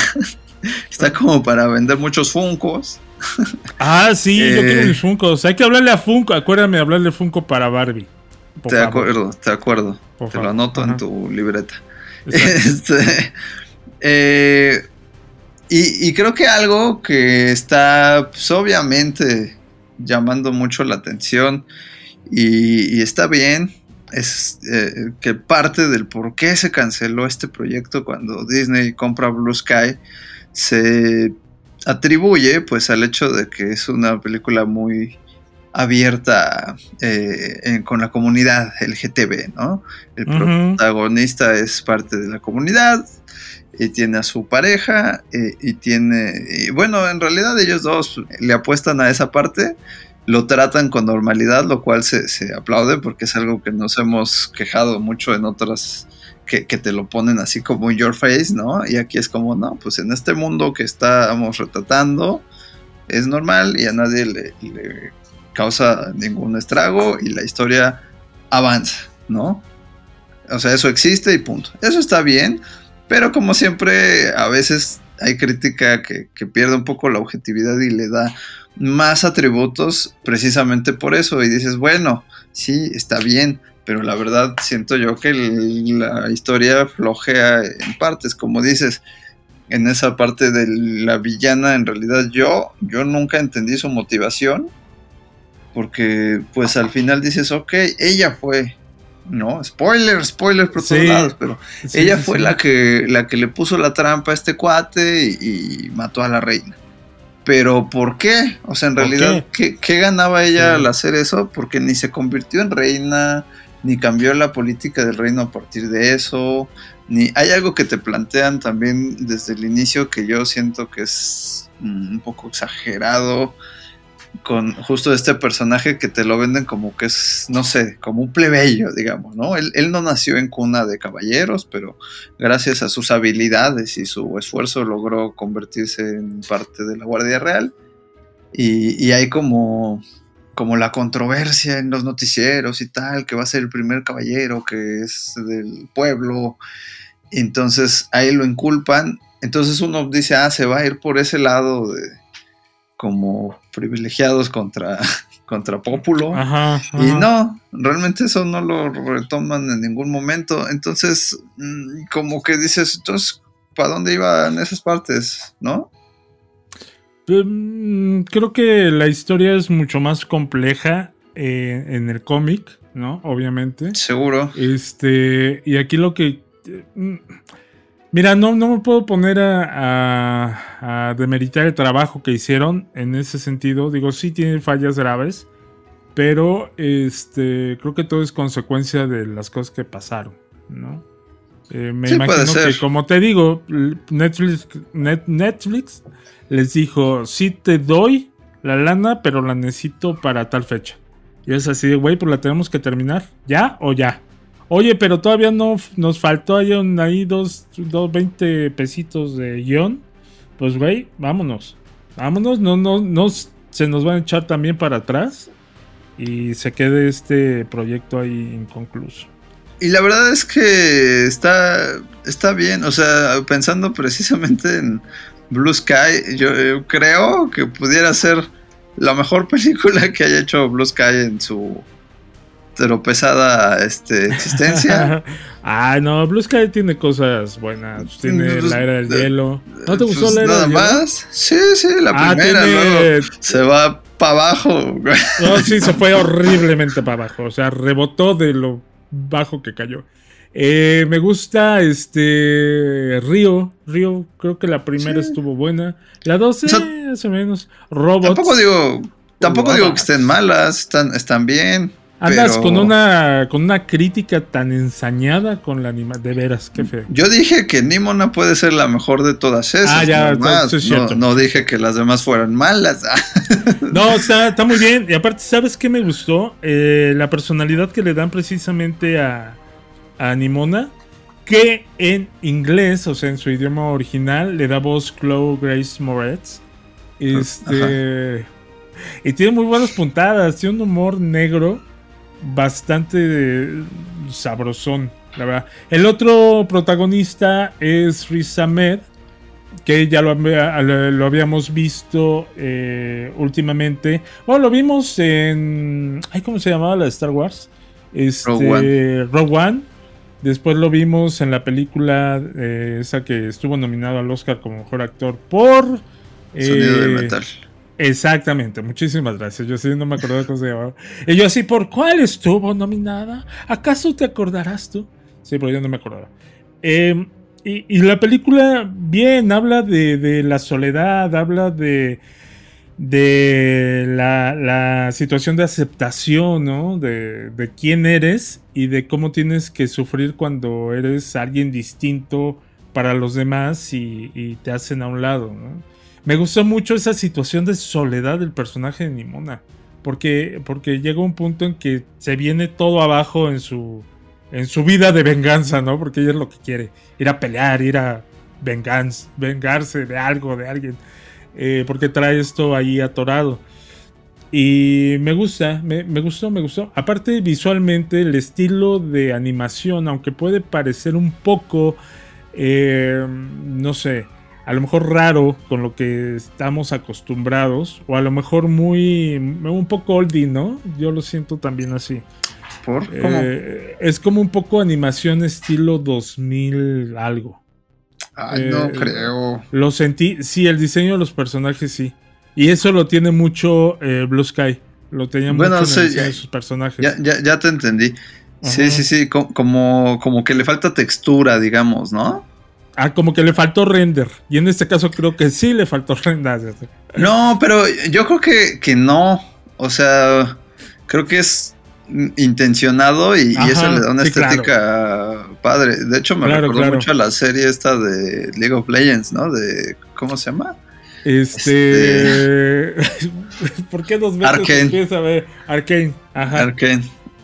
está como para vender muchos funcos. Ah, sí, yo Eh. quiero mis Funkos. Hay que hablarle a Funko. Acuérdame de hablarle a Funko para Barbie. Por Te favor. acuerdo, te acuerdo. Por Te lo anoto Ajá. en tu libreta. (laughs) Este, eh, y, y creo que algo que está pues, obviamente llamando mucho la atención y, y está bien es eh, que parte del por qué se canceló este proyecto cuando Disney compra Blue Sky se atribuye pues al hecho de que es una película muy abierta eh, en- con la comunidad LGTB, ¿no? El protagonista es parte de la comunidad y tiene a su pareja eh, y tiene, y bueno, en realidad ellos dos le apuestan a esa parte, lo tratan con normalidad, lo cual se, se aplaude porque es algo que nos hemos quejado mucho en otras que, te lo ponen así como in your face, ¿no? Y aquí es como, no, pues en este mundo que estamos retratando es normal y a nadie le, le causa ningún estrago y la historia avanza, ¿no? O sea, eso existe y punto. Eso está bien, pero como siempre, a veces hay crítica que, que pierde un poco la objetividad y le da más atributos precisamente por eso. Y dices, bueno, sí, está bien, pero la verdad siento yo que el- la historia flojea en partes, como dices. En esa parte de la villana, en realidad yo, yo nunca entendí su motivación. Porque pues al final dices, ok, ella fue, ¿no? Spoiler, spoiler por todos Sí. lados, pero Sí, ella sí, fue la que, la que le puso la trampa a este cuate y, y mató a la reina. Pero ¿por qué? O sea, en ¿Por realidad, ¿qué, qué ganaba ella al hacer eso? Porque ni se convirtió en reina, ni cambió la política del reino a partir de eso, ni hay algo que te plantean también desde el inicio que yo siento que es mm, un poco exagerado con justo este personaje que te lo venden como que es, no sé, como un plebeyo, digamos, ¿no? Él, no nació en cuna de caballeros, pero gracias a sus habilidades y su esfuerzo logró convertirse en parte de la Guardia Real. Y, y hay como, como la controversia en los noticieros y tal, que va a ser el primer caballero que es del pueblo. y entonces ahí lo inculpan. Entonces uno dice, ah, se va a ir por ese lado de como privilegiados contra, (laughs) contra Pópulo. Ajá, Y ajá. no, realmente eso no lo retoman en ningún momento. Entonces, mm, como que dices, entonces, ¿para dónde iban esas partes? ¿No? Mm, Creo que la historia es mucho más compleja eh, en el cómic, ¿no? Obviamente. Seguro. Este, y aquí lo que. eh, mm, Mira, no, no me puedo poner a, a- a demeritar el trabajo que hicieron en ese sentido. Digo, sí tiene fallas graves, pero este, creo que todo es consecuencia de las cosas que pasaron, ¿no? Eh, me Sí, imagino que, como te digo, Netflix, Net- Netflix les dijo: Sí te doy la lana, pero la necesito para tal fecha. Y es así de, güey, pues la tenemos que terminar. ¿Ya o ya? Oye, pero todavía no nos faltó ahí, un- ahí dos, dos 20 pesitos de guion. Pues, güey, vámonos. Vámonos, no, no, no se nos van a echar también para atrás. Y se quede este proyecto ahí inconcluso. Y la verdad es que está, está bien, o sea, pensando precisamente en Blue Sky, yo, yo creo que pudiera ser la mejor (laughs) película que haya hecho Blue Sky en su tropezada este, existencia. (laughs) ah, no, Blue Sky tiene cosas buenas. Tiene Pues, la era del hielo. ¿No te gustó Pues la era nada del hielo? más. Sí, sí, la Ah, primera, tiene- luego se va para abajo. No, sí, se fue (laughs) horriblemente para abajo. O sea, rebotó de lo bajo que cayó. Eh, me gusta este Río. Río, creo que la primera Sí. estuvo buena. La dos, O sea, eh, más o menos. Robots. Tampoco digo, tampoco digo que estén malas, están, están bien. Andas pero- con una con una crítica tan ensañada con la anima. De veras, qué feo. Yo dije que Nimona puede ser la mejor de todas esas. Ah, ya, es no dije que las demás fueran malas. (laughs) No, está, está muy bien. Y aparte, ¿sabes qué me gustó? Eh, la personalidad que le dan precisamente a, a Nimona. Que en inglés, o sea, en su idioma original, le da voz Chloe Grace Moretz. Este. Y tiene muy buenas puntadas. Tiene un humor negro bastante eh, sabrosón, la verdad. El otro protagonista es Riz Ahmed que ya lo, lo- habíamos visto eh, últimamente. Bueno, lo vimos en. ay, ¿Cómo se llamaba la de Star Wars? Este, Rogue Rogue One. Después lo vimos en la película eh, esa que estuvo nominado al Oscar como mejor actor por. Sonido de metal. Exactamente, muchísimas gracias. Yo sí no me acordaba cómo se llamaba. Y yo así, ¿por cuál estuvo nominada? ¿Acaso te acordarás tú? Sí, pero yo no me acordaba. Eh, y, y la película, bien, habla de, de la soledad, habla de, de la, la situación de aceptación, ¿no? De, de quién eres y de cómo tienes que sufrir cuando eres alguien distinto para los demás y, y te hacen a un lado, ¿no? Me gustó mucho esa situación de soledad del personaje de Nimona. Porque, porque llega un punto en que se viene todo abajo en su, en su vida de venganza, ¿no? Porque ella es lo que quiere. Ir a pelear, ir a vengarse de algo, de alguien. Eh, porque trae esto ahí atorado. Y me gusta, me, me gustó, me gustó. Aparte, visualmente, el estilo de animación, aunque puede parecer un poco, eh, no sé, a lo mejor raro con lo que estamos acostumbrados, o a lo mejor muy, un poco oldie, ¿no? Yo lo siento también así. ¿Por? Eh, es como un poco animación estilo 2000 algo. Ay, no eh, creo. Lo sentí, sí, el diseño de los personajes sí. Y eso lo tiene mucho eh, Blue Sky. Lo tenía Bueno, mucho en el ya- de sus personajes. Ya, ya, ya te entendí. Sí, Ajá. sí, sí, co- como, como que le falta textura, digamos, ¿no? Ah, como que le faltó render. Y en este caso creo que sí le faltó (laughs) render. No, pero yo creo que, que no. O sea, creo que es intencionado y, y Ajá, eso le da una sí, estética padre. De hecho, me Claro, recordó claro. mucho a la serie esta de League of Legends, ¿no? De, ¿cómo se llama? Este. (laughs) ¿Por qué dos veces Arcane. empieza a ver? Arcane. Ajá. Arcane.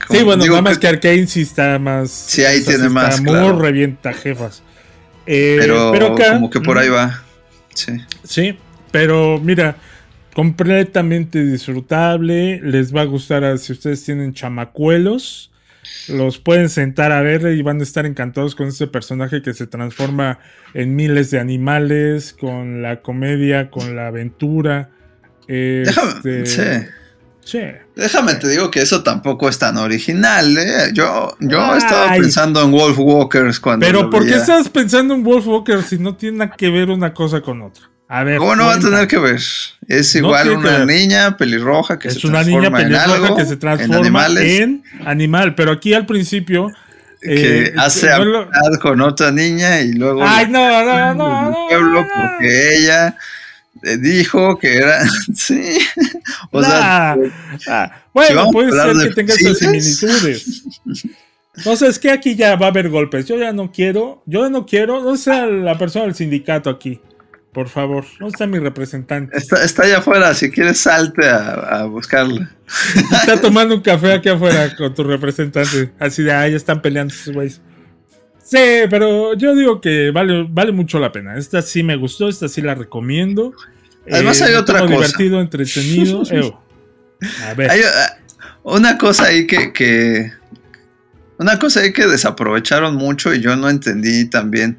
Sí, bueno, digo nada más que Arcane sí está más. Sí, ahí o sea, tiene sí más, muy revienta jefas. Eh, Pero, acá- como que por ahí va. Sí. Sí, pero mira, completamente disfrutable. Les va a gustar a- si ustedes tienen chamacuelos. los pueden sentar a ver y van a estar encantados con este personaje que se transforma en miles de animales, con la comedia, con la aventura. Déjame, Este, sí. Sí. Déjame te digo que eso tampoco es tan original, ¿eh? Yo, yo he estado Ay. pensando en Wolf Walkers cuando. Pero ¿por qué estás pensando en Wolf Walker si no tiene que ver una cosa con otra? A ver. ¿Cómo no va a tener que ver? Es igual una niña pelirroja que es se una niña transforma en pelirroja algo, que se en transforma en, animales, animal, pero aquí al principio que eh, hace no lo- amistad con otra niña y luego Ay, no, no, no, en no, pueblo porque ella dijo que era (laughs) sí o sea Nah. Ah, bueno, si puede ser que tenga esas similitudes. Entonces, es que aquí ya va a haber golpes. Yo ya no quiero, yo ya no quiero, no sea la persona del sindicato aquí. Por favor, no está mi representante. está, está allá afuera si quieres salte a, a buscarla Está (laughs) tomando un café aquí afuera con tu representante. Así de, ahí están peleando esos güeyes. Sí, pero yo digo que vale, vale mucho la pena. Esta sí me gustó, esta sí la recomiendo. Además hay me otra cosa. divertido, entretenido. (laughs) Ew. A ver. Hay ah, una cosa ahí que, que- una cosa ahí que desaprovecharon mucho y yo no entendí también.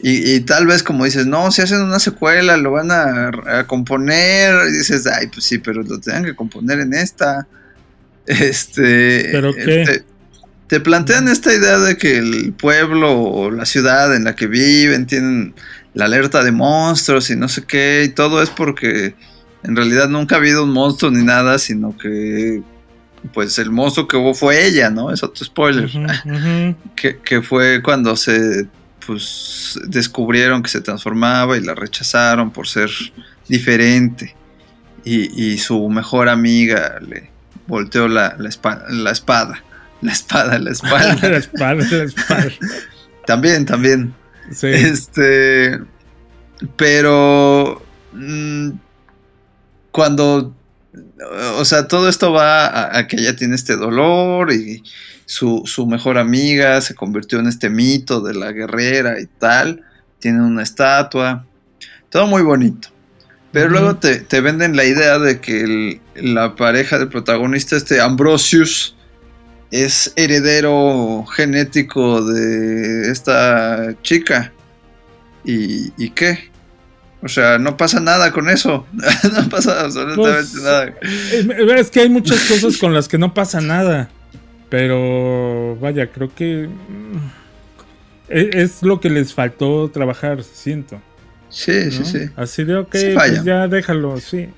Y, y tal vez como dices, no, si hacen una secuela, lo van a, a componer. Y dices, ay, pues sí, pero lo tenían que componer en esta. Este. ¿Pero qué? Te, te plantean esta idea de que el pueblo o la ciudad en la que viven tienen la alerta de monstruos y no sé qué, y todo es porque en realidad nunca ha habido un monstruo ni nada, sino que pues el monstruo que hubo fue ella, ¿no? Es otro spoiler. (laughs) Que, que fue cuando se pues descubrieron que se transformaba y la rechazaron por ser diferente. Y, y su mejor amiga le volteó la, la espada. La espada, la (laughs) la espalda. espalda, la espalda. también, también. Sí. Este. Pero. mm, cuando. O sea, todo esto va a, a que ella tiene este dolor y su, su mejor amiga se convirtió en este mito de la guerrera y tal. Tiene una estatua. Todo muy bonito. Pero luego te, te venden la idea de que el- la pareja del protagonista, este Ambrosius, es heredero genético de esta chica. ¿Y, y qué? O sea, no pasa nada con eso. (laughs) no pasa absolutamente Pues, nada. Es que hay muchas cosas con las que no pasa nada. Pero vaya, creo que mm, e- es lo que les faltó trabajar, siento. Sí, sí, ¿no? sí. Así de, ok, Sí pues ya déjalo, sí.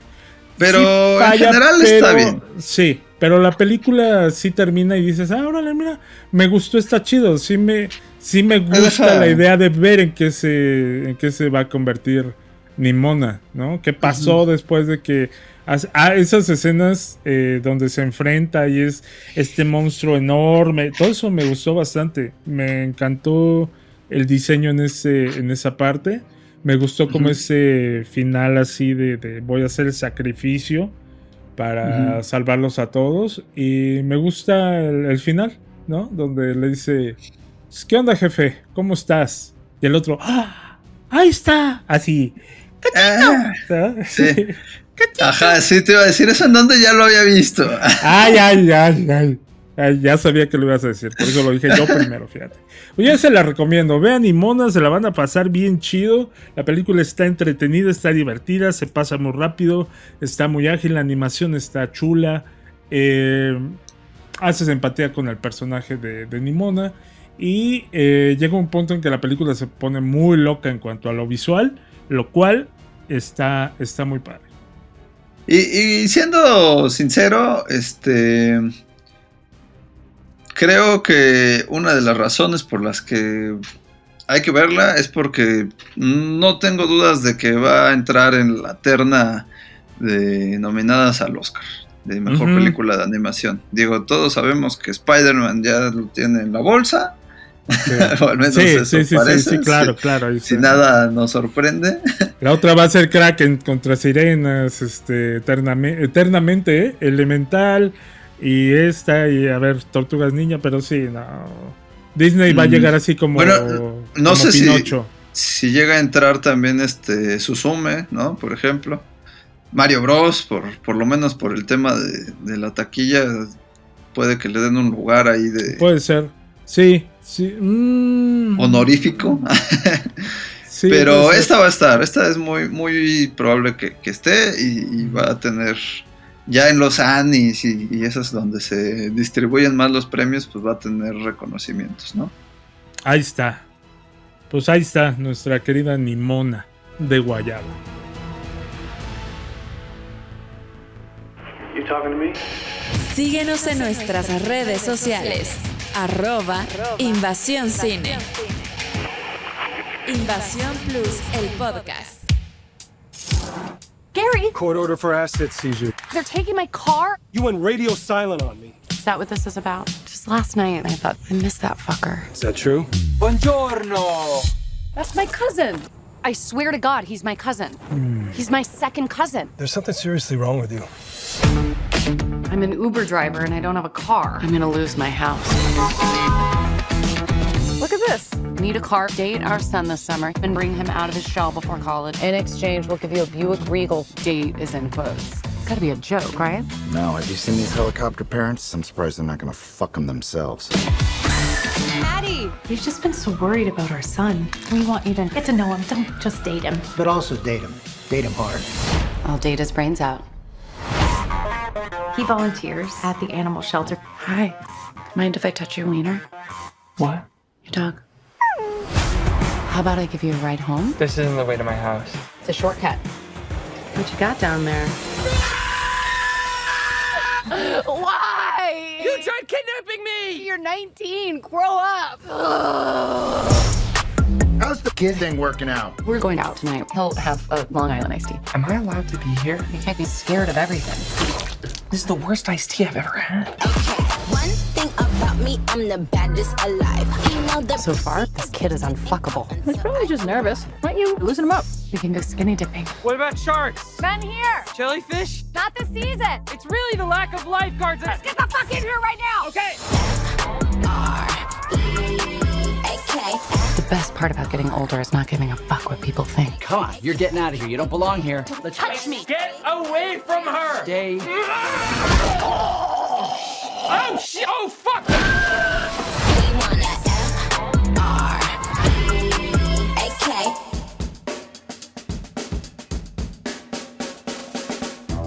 Pero Sí en general está bien. Sí, pero la película sí termina y dices, ah, órale, mira, me gustó, está chido. Sí me, sí me gusta la idea de ver en qué se, en qué se va a convertir Nimona, ¿no? ¿Qué pasó después de que... Ah, esas escenas eh, donde se enfrenta y es este monstruo enorme, todo eso me gustó bastante. Me encantó el diseño en, ese, en esa parte. Me gustó como ese final así de, de voy a hacer el sacrificio para salvarlos a todos. Y me gusta el, el final, ¿no? Donde le dice, ¿qué onda jefe? ¿Cómo estás? Y el otro, ¡ah! Ahí está. Así. Ah, sí. (laughs) Ajá, sí te iba a decir eso en donde ya lo había visto. Ay, ay, ay, ay. Ya sabía que lo ibas a decir, por eso lo dije yo primero, fíjate. Pues yo se la recomiendo, vean y Mona, se la van a pasar bien chido. La película está entretenida, está divertida, se pasa muy rápido, está muy ágil, la animación está chula. eh, haces empatía con el personaje de, de Nimona. Y eh, llega un punto en que la película se pone muy loca en cuanto a lo visual, lo cual está, está muy padre. Y siendo sincero, este. Creo que una de las razones por las que hay que verla es porque no tengo dudas de que va a entrar en la terna de nominadas al Oscar de mejor película de animación. Digo, todos sabemos que Spider-Man ya lo tiene en la bolsa. (laughs) o al menos Sí, eso sí, sí, parece. sí, claro, claro. Si nada nos sorprende. La otra va a ser Kraken contra Sirenas, este, etername- eternamente, ¿eh? Elemental y esta, y a ver, Tortugas Niña, pero sí, no. Disney va a Mm. llegar así como, Bueno, no como sé si- Pinocho. si llega a entrar también este Suzume, ¿no? Por ejemplo. Mario Bros, por, por lo menos por el tema de, de la taquilla, puede que le den un lugar ahí de Puede ser. Sí, sí. mm. honorífico. (laughs) Sí, Pero esta va a estar, esta es muy, muy probable que, que esté y, y va a tener ya en los Annies y, y esas donde se distribuyen más los premios, pues va a tener reconocimientos, ¿no? Ahí está. Pues ahí está nuestra querida Nimona de Guayaba. You talking to me? Síguenos en nuestras redes sociales. Arroba Invasión Cine. Invasión Plus, el podcast. Gary, Court order for asset seizure. they're taking my car. You went radio silent on me. Is that what this is about? Just last night, I thought I missed that fucker. Is that true? Buongiorno. That's my cousin. I swear to God, he's my cousin. Hmm. He's my second cousin. There's something seriously wrong with you. I'm an Uber driver and I don't have a car. I'm gonna lose my house. Look at this. Need a car, date our son this summer, and bring him out of his shell before college. In exchange, we'll give you a Buick Regal. Date is in quotes. It's Gotta be a joke, right? No, have you seen these helicopter parents? I'm surprised they're not gonna fuck them themselves. Maddie! We've just been so worried about our son. We want you to get to know him. Don't just date him. But also date him. Date him hard. I'll date his brains out. He volunteers at the animal shelter. Hi. Mind if I touch your wiener? What? Your dog. How about I give you a ride home? This isn't the way to my house. It's a shortcut. What you got down there? (laughs) Why? You tried kidnapping me! You're 19. Grow up. (sighs) How's the kid thing working out? We're going out tonight. He'll have a Long Island iced tea. Am I allowed to be here? You can't be scared of everything. This is the worst iced tea I've ever had. Okay, one thing about me, I'm the baddest alive. You know the So far, this kid is unfuckable. He's probably just nervous. Why don't you loosen him up? We can go skinny dipping. What about sharks? Men here! Jellyfish? Not the season! It's really the lack of lifeguards. Let's get the fuck in here right now! Okay. The best part about getting older is not giving a fuck what people think. Come on, you're getting out of here. You don't belong here. Let's Touch me! Get away from her! stay. (laughs) Ah! Oh, shit! Oh, fuck!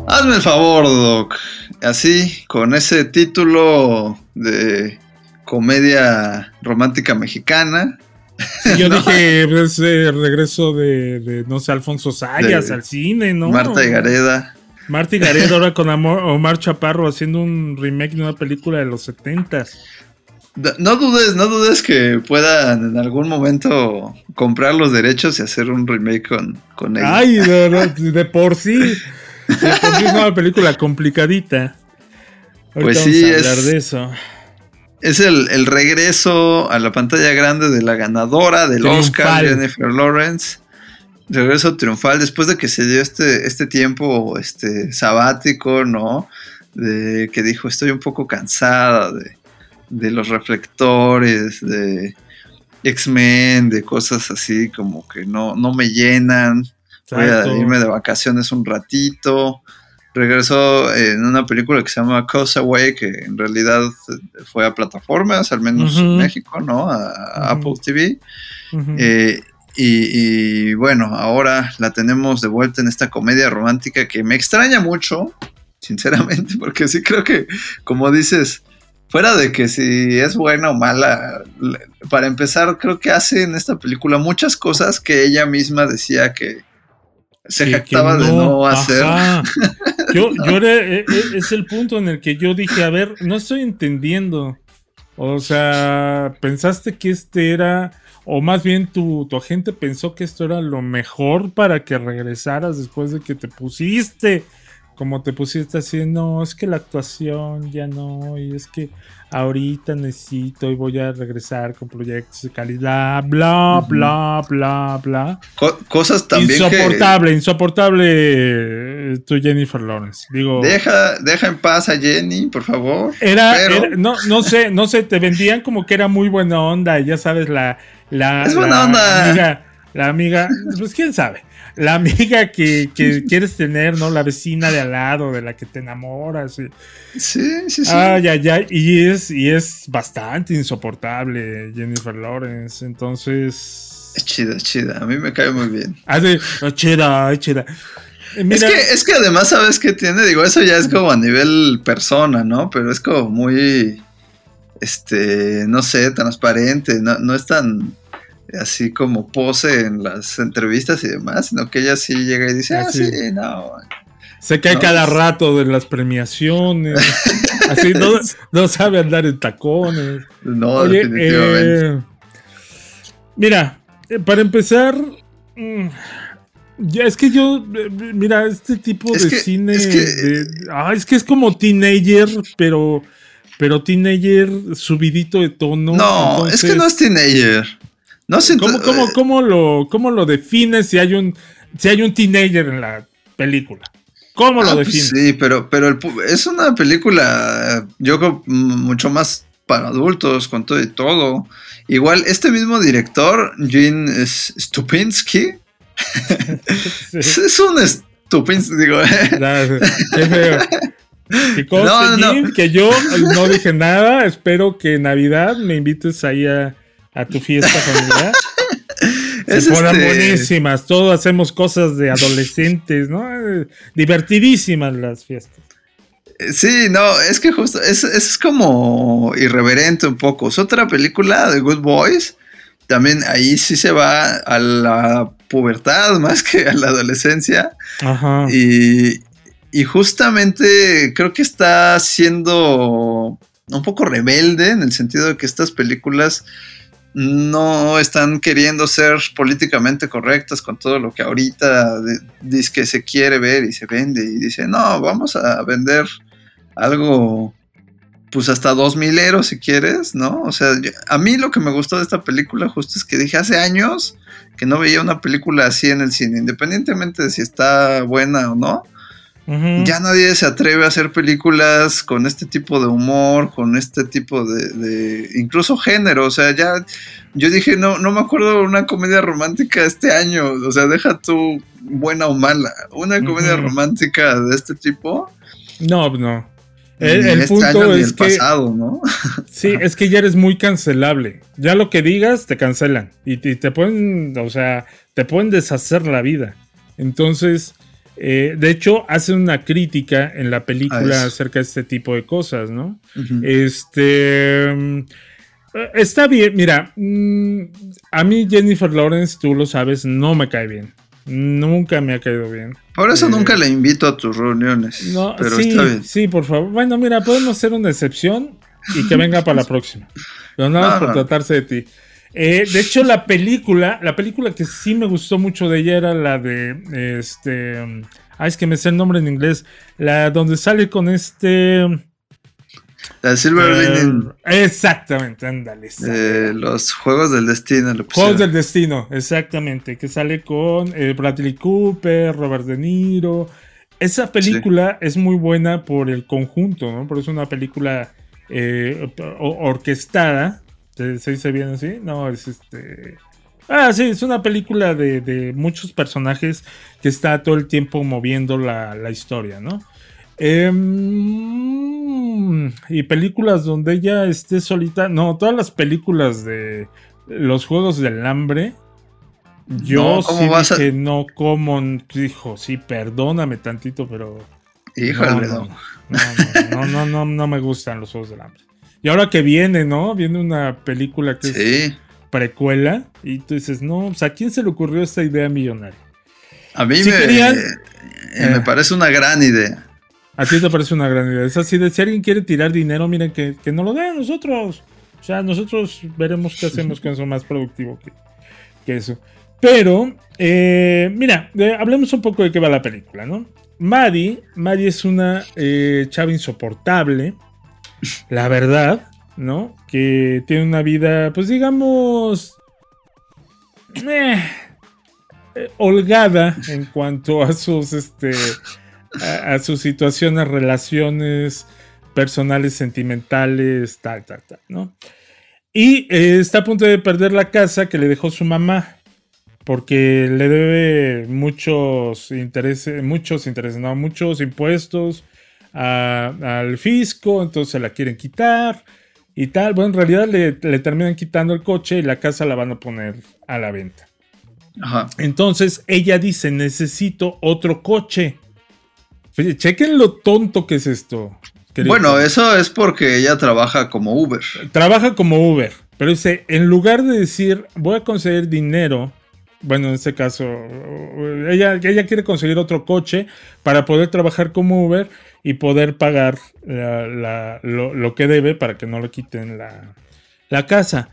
Hazme el favor, Doc. Así, con ese título de comedia romántica mexicana. Sí, yo ¿no? (laughs) dije, es el regreso de, de, no sé, Alfonso Sayas De al cine, ¿no? Marta y Gareda. Marta y Gareda ahora con Amor- Omar Chaparro haciendo un remake de una película de los setentas. D- No dudes, no dudes que puedan en algún momento comprar los derechos y hacer un remake con, con ella. Ay, de, (laughs) de- de por sí. De por sí es una película complicadita. Ahorita Pues vamos sí, a hablar es- de eso. Es el, el regreso a la pantalla grande de la ganadora del Oscar. Jennifer Lawrence. Regreso triunfal después de que se dio este, este tiempo este, sabático, ¿no? De que dijo, estoy un poco cansada de, de los reflectores, de X-Men, de cosas así como que no, no me llenan. Voy a irme de vacaciones un ratito. Regresó en una película que se llama Away, que en realidad fue a plataformas, al menos en. México, ¿no? A. Apple TV. Eh, y, y, bueno, ahora la tenemos de vuelta en esta comedia romántica que me extraña mucho, sinceramente, (laughs) porque sí creo que, como dices, fuera de que si es buena o mala, para empezar, creo que hace en esta película muchas cosas que ella misma decía que se jactaba de no hacer. ajá. (laughs) Yo, yo era- e- e- es el punto en el que yo dije, a ver, no estoy entendiendo. O sea, pensaste que este era, o más bien tu, tu agente pensó que esto era lo mejor para que regresaras después de que te pusiste, como te pusiste así, no, es que la actuación ya no, y es que ahorita necesito y voy a regresar con proyectos de calidad, bla, bla, bla, bla. Co- cosas también que... Insoportable, insoportable eh, tu Jennifer Lawrence. Digo, Deja, deja en paz a Jenny, por favor. era, Pero- era- no, no sé, no sé, te vendían como que era muy buena onda, ya sabes, la, la, Es buena la onda. amiga, la amiga, pues quién sabe. La amiga que, que (laughs) quieres tener, ¿no? La vecina de al lado, de la que te enamoras. y- Sí, sí, sí. Ay, ay, ay. Y es, y es bastante insoportable Jennifer Lawrence. Entonces. Es chida, es chida. A mí me cae muy bien. Hace. "Oh, chida, chida. Eh, Es que, es que además, ¿sabes qué tiene? Digo, eso ya es como a nivel persona, ¿no? Pero es como muy, este, no sé, transparente, no, no es tan así como pose en las entrevistas y demás, sino que ella sí llega y dice, ah, Ah, sí, sí. no. se cae no, cada es- rato de las premiaciones. (laughs) Así no, no sabe andar en tacones. No, Oye, definitivamente. eh, mira, eh, para empezar, mm, ya es que yo, eh, mira, este tipo Es de que- cine, es que- de- ah, es que es como teenager, pero, pero teenager subidito de tono. No, es que no es teenager. No siento, ¿Cómo, cómo, cómo lo, cómo lo defines si hay un, si hay un teenager en la película? ¿Cómo lo Ah, pues defines? sí, pero, pero el es una película, yo creo, mucho más para adultos, con todo y todo. Igual, este mismo director, Gene Stupinski, (laughs) es, es un Stupinski, digo. (laughs) Que conste, No, no, no. Que yo no dije nada. Espero que en Navidad me invites ahí a, a tu fiesta familiar. (laughs) Se Es ponen este- buenísimas. Todos hacemos cosas de adolescentes, ¿no? Divertidísimas las fiestas. Sí, no, es que justo, es, es como irreverente un poco. Es otra película de Good Boys. También ahí sí se va a la pubertad más que a la adolescencia. Ajá. Y, y justamente creo que está siendo un poco rebelde en el sentido de que estas películas no están queriendo ser políticamente correctas con todo lo que ahorita dice que se quiere ver y se vende y dice, no, vamos a vender algo pues hasta 2000 euros si quieres, ¿no? O sea, a mí lo que me gustó de esta película justo es que dije hace años que no veía una película así en el cine, independientemente de si está buena o no. Ya nadie se atreve a hacer películas con este tipo de humor, con este tipo de, de- incluso género. O sea, ya yo dije, no, no me acuerdo de una comedia romántica este año. O sea, deja tú buena o mala. Una comedia romántica de este tipo. No, no. El, este punto año es el que. pasado, ¿no? Sí, es que ya eres muy cancelable. Ya lo que digas, te cancelan. Y, te- y te pueden, o sea, te pueden deshacer la vida. Entonces, eh, de hecho, hacen una crítica en la A película acerca de este tipo de cosas, ¿no? Este. mm, eh, Está bien, mira, mm, a mí Jennifer Lawrence, tú lo sabes, no me cae bien. Nunca me ha caído bien. Por eso Eh, nunca le invito a tus reuniones. No, pero sí, está bien. sí, por favor. Bueno, mira, podemos hacer una excepción y que venga para la (laughs) próxima. Pero nada más No, por tratarse de ti. Eh, de hecho, la película, la película que sí me gustó mucho de ella era la de este. Ah, es que me sé el nombre en inglés. La donde sale con este. La Silver eh, Lining, exactamente, ándale. eh, los Juegos del Destino. Juegos del Destino, exactamente, que sale con eh, Bradley Cooper, Robert De Niro. Esa película es muy buena por el conjunto, ¿no? Porque es una película eh, orquestada. ¿Se, se dice bien así? No, es este. Ah, sí, es una película de, de muchos personajes que está todo el tiempo moviendo la, la historia, ¿no? Em, y películas donde ella esté solita. No, todas las películas de los Juegos del Hambre. Yo No, ¿cómo sí vas a- dije, no, como, dijo, sí, perdóname tantito, pero. Híjole, no, no. no, no, no, no, no, no me gustan los Juegos del Hambre. Y ahora que viene, ¿no? Viene una película que es Sí. precuela. Y tú dices, no, pues, ¿a quién se le ocurrió esta idea millonaria? A mí Si me, querían- eh, me Eh. parece una gran idea. A ti te parece una gran idea. Es así de si alguien quiere tirar dinero, miren que, que no lo den nosotros. O sea, nosotros veremos qué hacemos con eso más productivo que, que eso. Pero, eh, mira, eh, hablemos un poco de qué va la película, ¿no? Maddie, Maddie es una eh, chava insoportable, la verdad, ¿no? Que tiene una vida, pues digamos, eh, eh, holgada en cuanto a sus, este, a, sus situaciones, relaciones personales, sentimentales, tal, tal, tal, ¿no? Y eh, está a punto de perder la casa que le dejó su mamá. porque le debe muchos intereses, muchos intereses, no, muchos impuestos a- al fisco, entonces se la quieren quitar y tal. Bueno, en realidad le, le terminan quitando el coche y la casa la van a poner a la venta. Ajá. Entonces ella dice, necesito otro coche. Oye, chequen lo tonto que es esto. querido. Bueno, eso es porque ella trabaja como Uber. Trabaja como Uber, pero dice, en lugar de decir, voy a conseguir dinero, bueno, en este caso, ella, ella quiere conseguir otro coche para poder trabajar como Uber y poder pagar la- la- lo, lo que debe para que no le quiten la, la casa.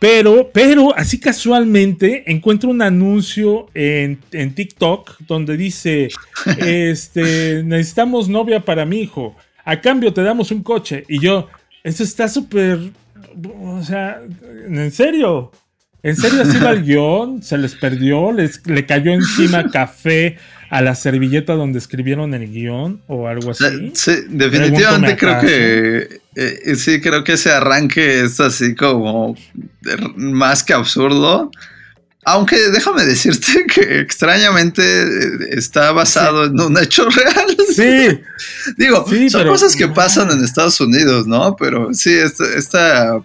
Pero, pero, así casualmente encuentro un anuncio en, en TikTok donde dice, (laughs) este, necesitamos novia para mi hijo. A cambio te damos un coche. Y yo, eso está súper, o sea, ¿en serio? ¿En serio así va el (laughs) guion? ¿Se les perdió? ¿Les, ¿Le cayó encima (laughs) café a la servilleta donde escribieron el guion o algo así? Sí, definitivamente creo que eh, sí, creo que ese arranque es así como eh, más que absurdo. Aunque déjame decirte (laughs) que extrañamente eh, está basado en un hecho real. Sí. (laughs) Digo, Sí, son pero- cosas que pasan en Estados Unidos, ¿no? Pero sí, esta, esta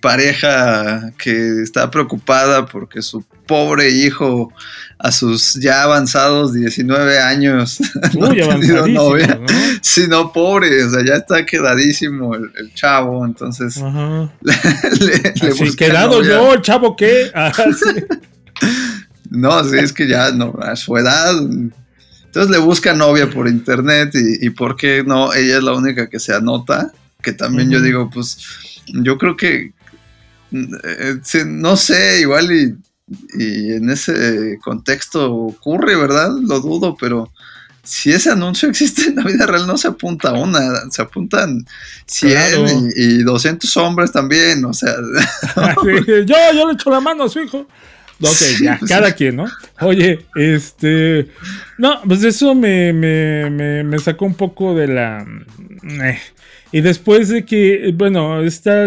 pareja que está preocupada porque su pobre hijo a sus ya avanzados 19 años (laughs) no Uy, ha tenido novia. ¿no? Sí, no, pobre, o sea, ya está quedadísimo el, el chavo, entonces Ajá. (laughs) le, le Así, quedado novia. yo, el chavo, ¿qué? Ah, (laughs) sí. No, sí, es que ya no, a su edad. Entonces le busca novia por internet y, y por qué no, ella es la única que se anota, que también yo digo, pues yo creo que, eh, sí, no sé, igual y, y en ese contexto ocurre, ¿verdad? Lo dudo, pero si ese anuncio (laughs) existe en la vida real, no se apunta una, se apuntan 100 Claro. y, y 200 hombres también, o sea, (laughs) yo, yo le echo la mano a su hijo. Ok, Sí, ya, pues, cada sí. quien, ¿no? Oye, este. No, pues eso me, me, me, me sacó un poco de la. eh. Y después de que, bueno, esta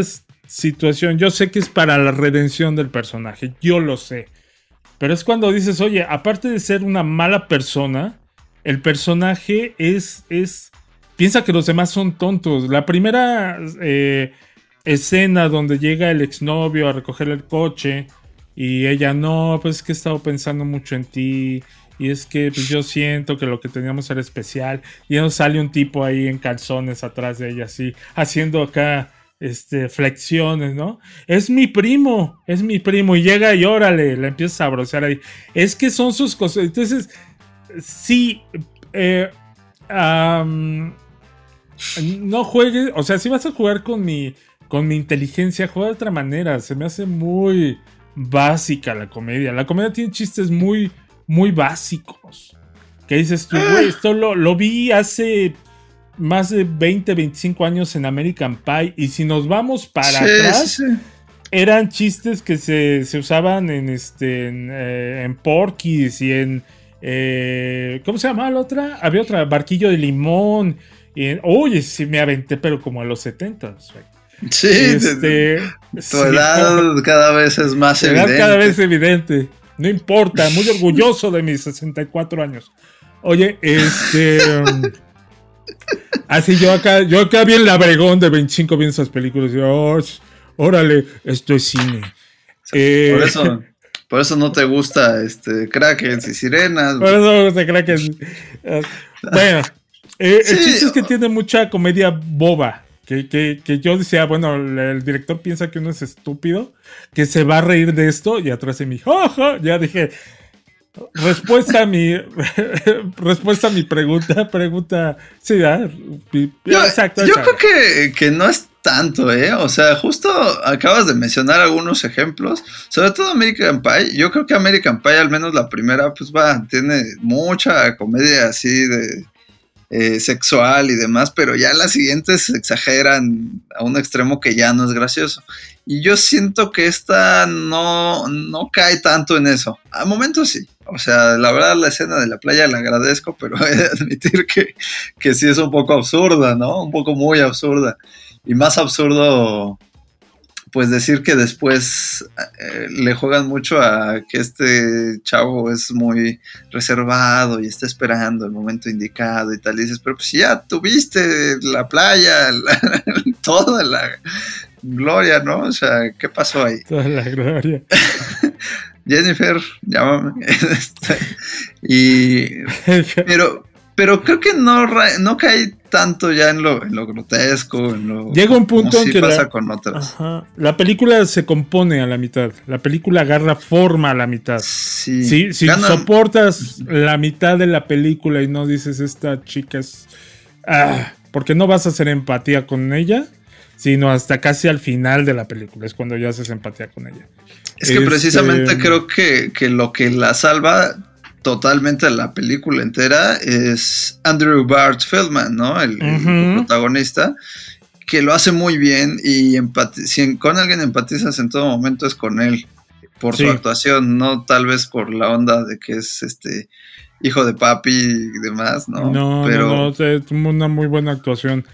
situación, yo sé que es para la redención del personaje, yo lo sé. Pero es cuando dices, oye, aparte de ser una mala persona, el personaje es. es piensa que los demás son tontos. La primera eh, escena donde llega el exnovio a recoger el coche y ella no, pues es que he estado pensando mucho en ti. Y es que pues, yo siento que lo que teníamos era especial. Y nos sale un tipo ahí en calzones atrás de ella, así, haciendo acá este, flexiones, ¿no? Es mi primo, es mi primo. Y llega y órale, la empieza a brocear ahí. Es que son sus cosas. Entonces, sí, eh, no juegues, o sea, si vas a jugar con mi, con mi inteligencia, juega de otra manera. Se me hace muy básica la comedia. La comedia tiene chistes muy, muy básicos. Que dices tú, güey, esto lo, lo vi hace más de 20, 25 años en American Pie. Y si nos vamos para Sí, atrás, sí, sí. eran chistes que se, se usaban en este en, eh, en Porky's y en eh, ¿cómo se llamaba la otra? Había otra, Barquillo de Limón. Y en- oye, sí me aventé, pero como a los 70 Sí, este, tu edad cada vez es más evidente. cada vez evidente. No importa, muy orgulloso de mis 64 años. Oye, este. (laughs) así yo acá, yo acá bien labregón de 25 viendo esas películas. Y, "Oh, órale, esto es cine. Eh, Por eso, por eso no te gusta este Krakens y Sirenas. Por eso cree que es- eh, Bueno, eh, el chiste es que tiene mucha comedia boba. Que, que- que yo decía, bueno, el, director piensa que uno es estúpido, que se va a reír de esto, y atrás de mí, "Ja, ja", ya dije, respuesta a mi, (laughs) respuesta a mi pregunta, pregunta, sí, Yo, exacto, yo creo que, que no es tanto, ¿eh? O sea, justo acabas de mencionar algunos ejemplos, sobre todo American Pie. Yo creo que American Pie, al menos la primera, pues va, tiene mucha comedia así de eh, sexual y demás, pero ya las siguientes exageran a un extremo que ya no es gracioso. Y yo siento que esta no, no cae tanto en eso. A momentos sí. O sea, la verdad la escena de la playa la agradezco, (laughs) pero he de admitir que, que sí es un poco absurda, ¿no? Un poco muy absurda. Y más absurdo pues decir que después eh, le juegan mucho a que este chavo es muy reservado y está esperando el momento indicado y tal. Y dices, pero pues ya tuviste la playa, la- (laughs) toda la gloria, ¿no? O sea, ¿qué pasó ahí? (laughs) Toda la gloria. (laughs) Jennifer, llámame. Este, y pero pero creo que no, no cae tanto ya en lo, en lo grotesco, en lo Llega un punto en sí que pasa la, con otras. Ajá. la película se compone a la mitad. La película agarra forma a la mitad. Sí. Si, si soportas la mitad de la película y no dices esta chica es. Ah, porque no vas a hacer empatía con ella, sino hasta casi al final de la película. Es cuando ya haces empatía con ella. Es que Este, precisamente creo que, que lo que la salva totalmente la película entera es Andrew Bart Feldman, ¿no? El, protagonista, que lo hace muy bien y si con alguien empatizas en todo momento es con él, por Sí. su actuación, no tal vez por la onda de que es este hijo de papi y demás, ¿no? No, Pero no, tuvo una muy buena actuación.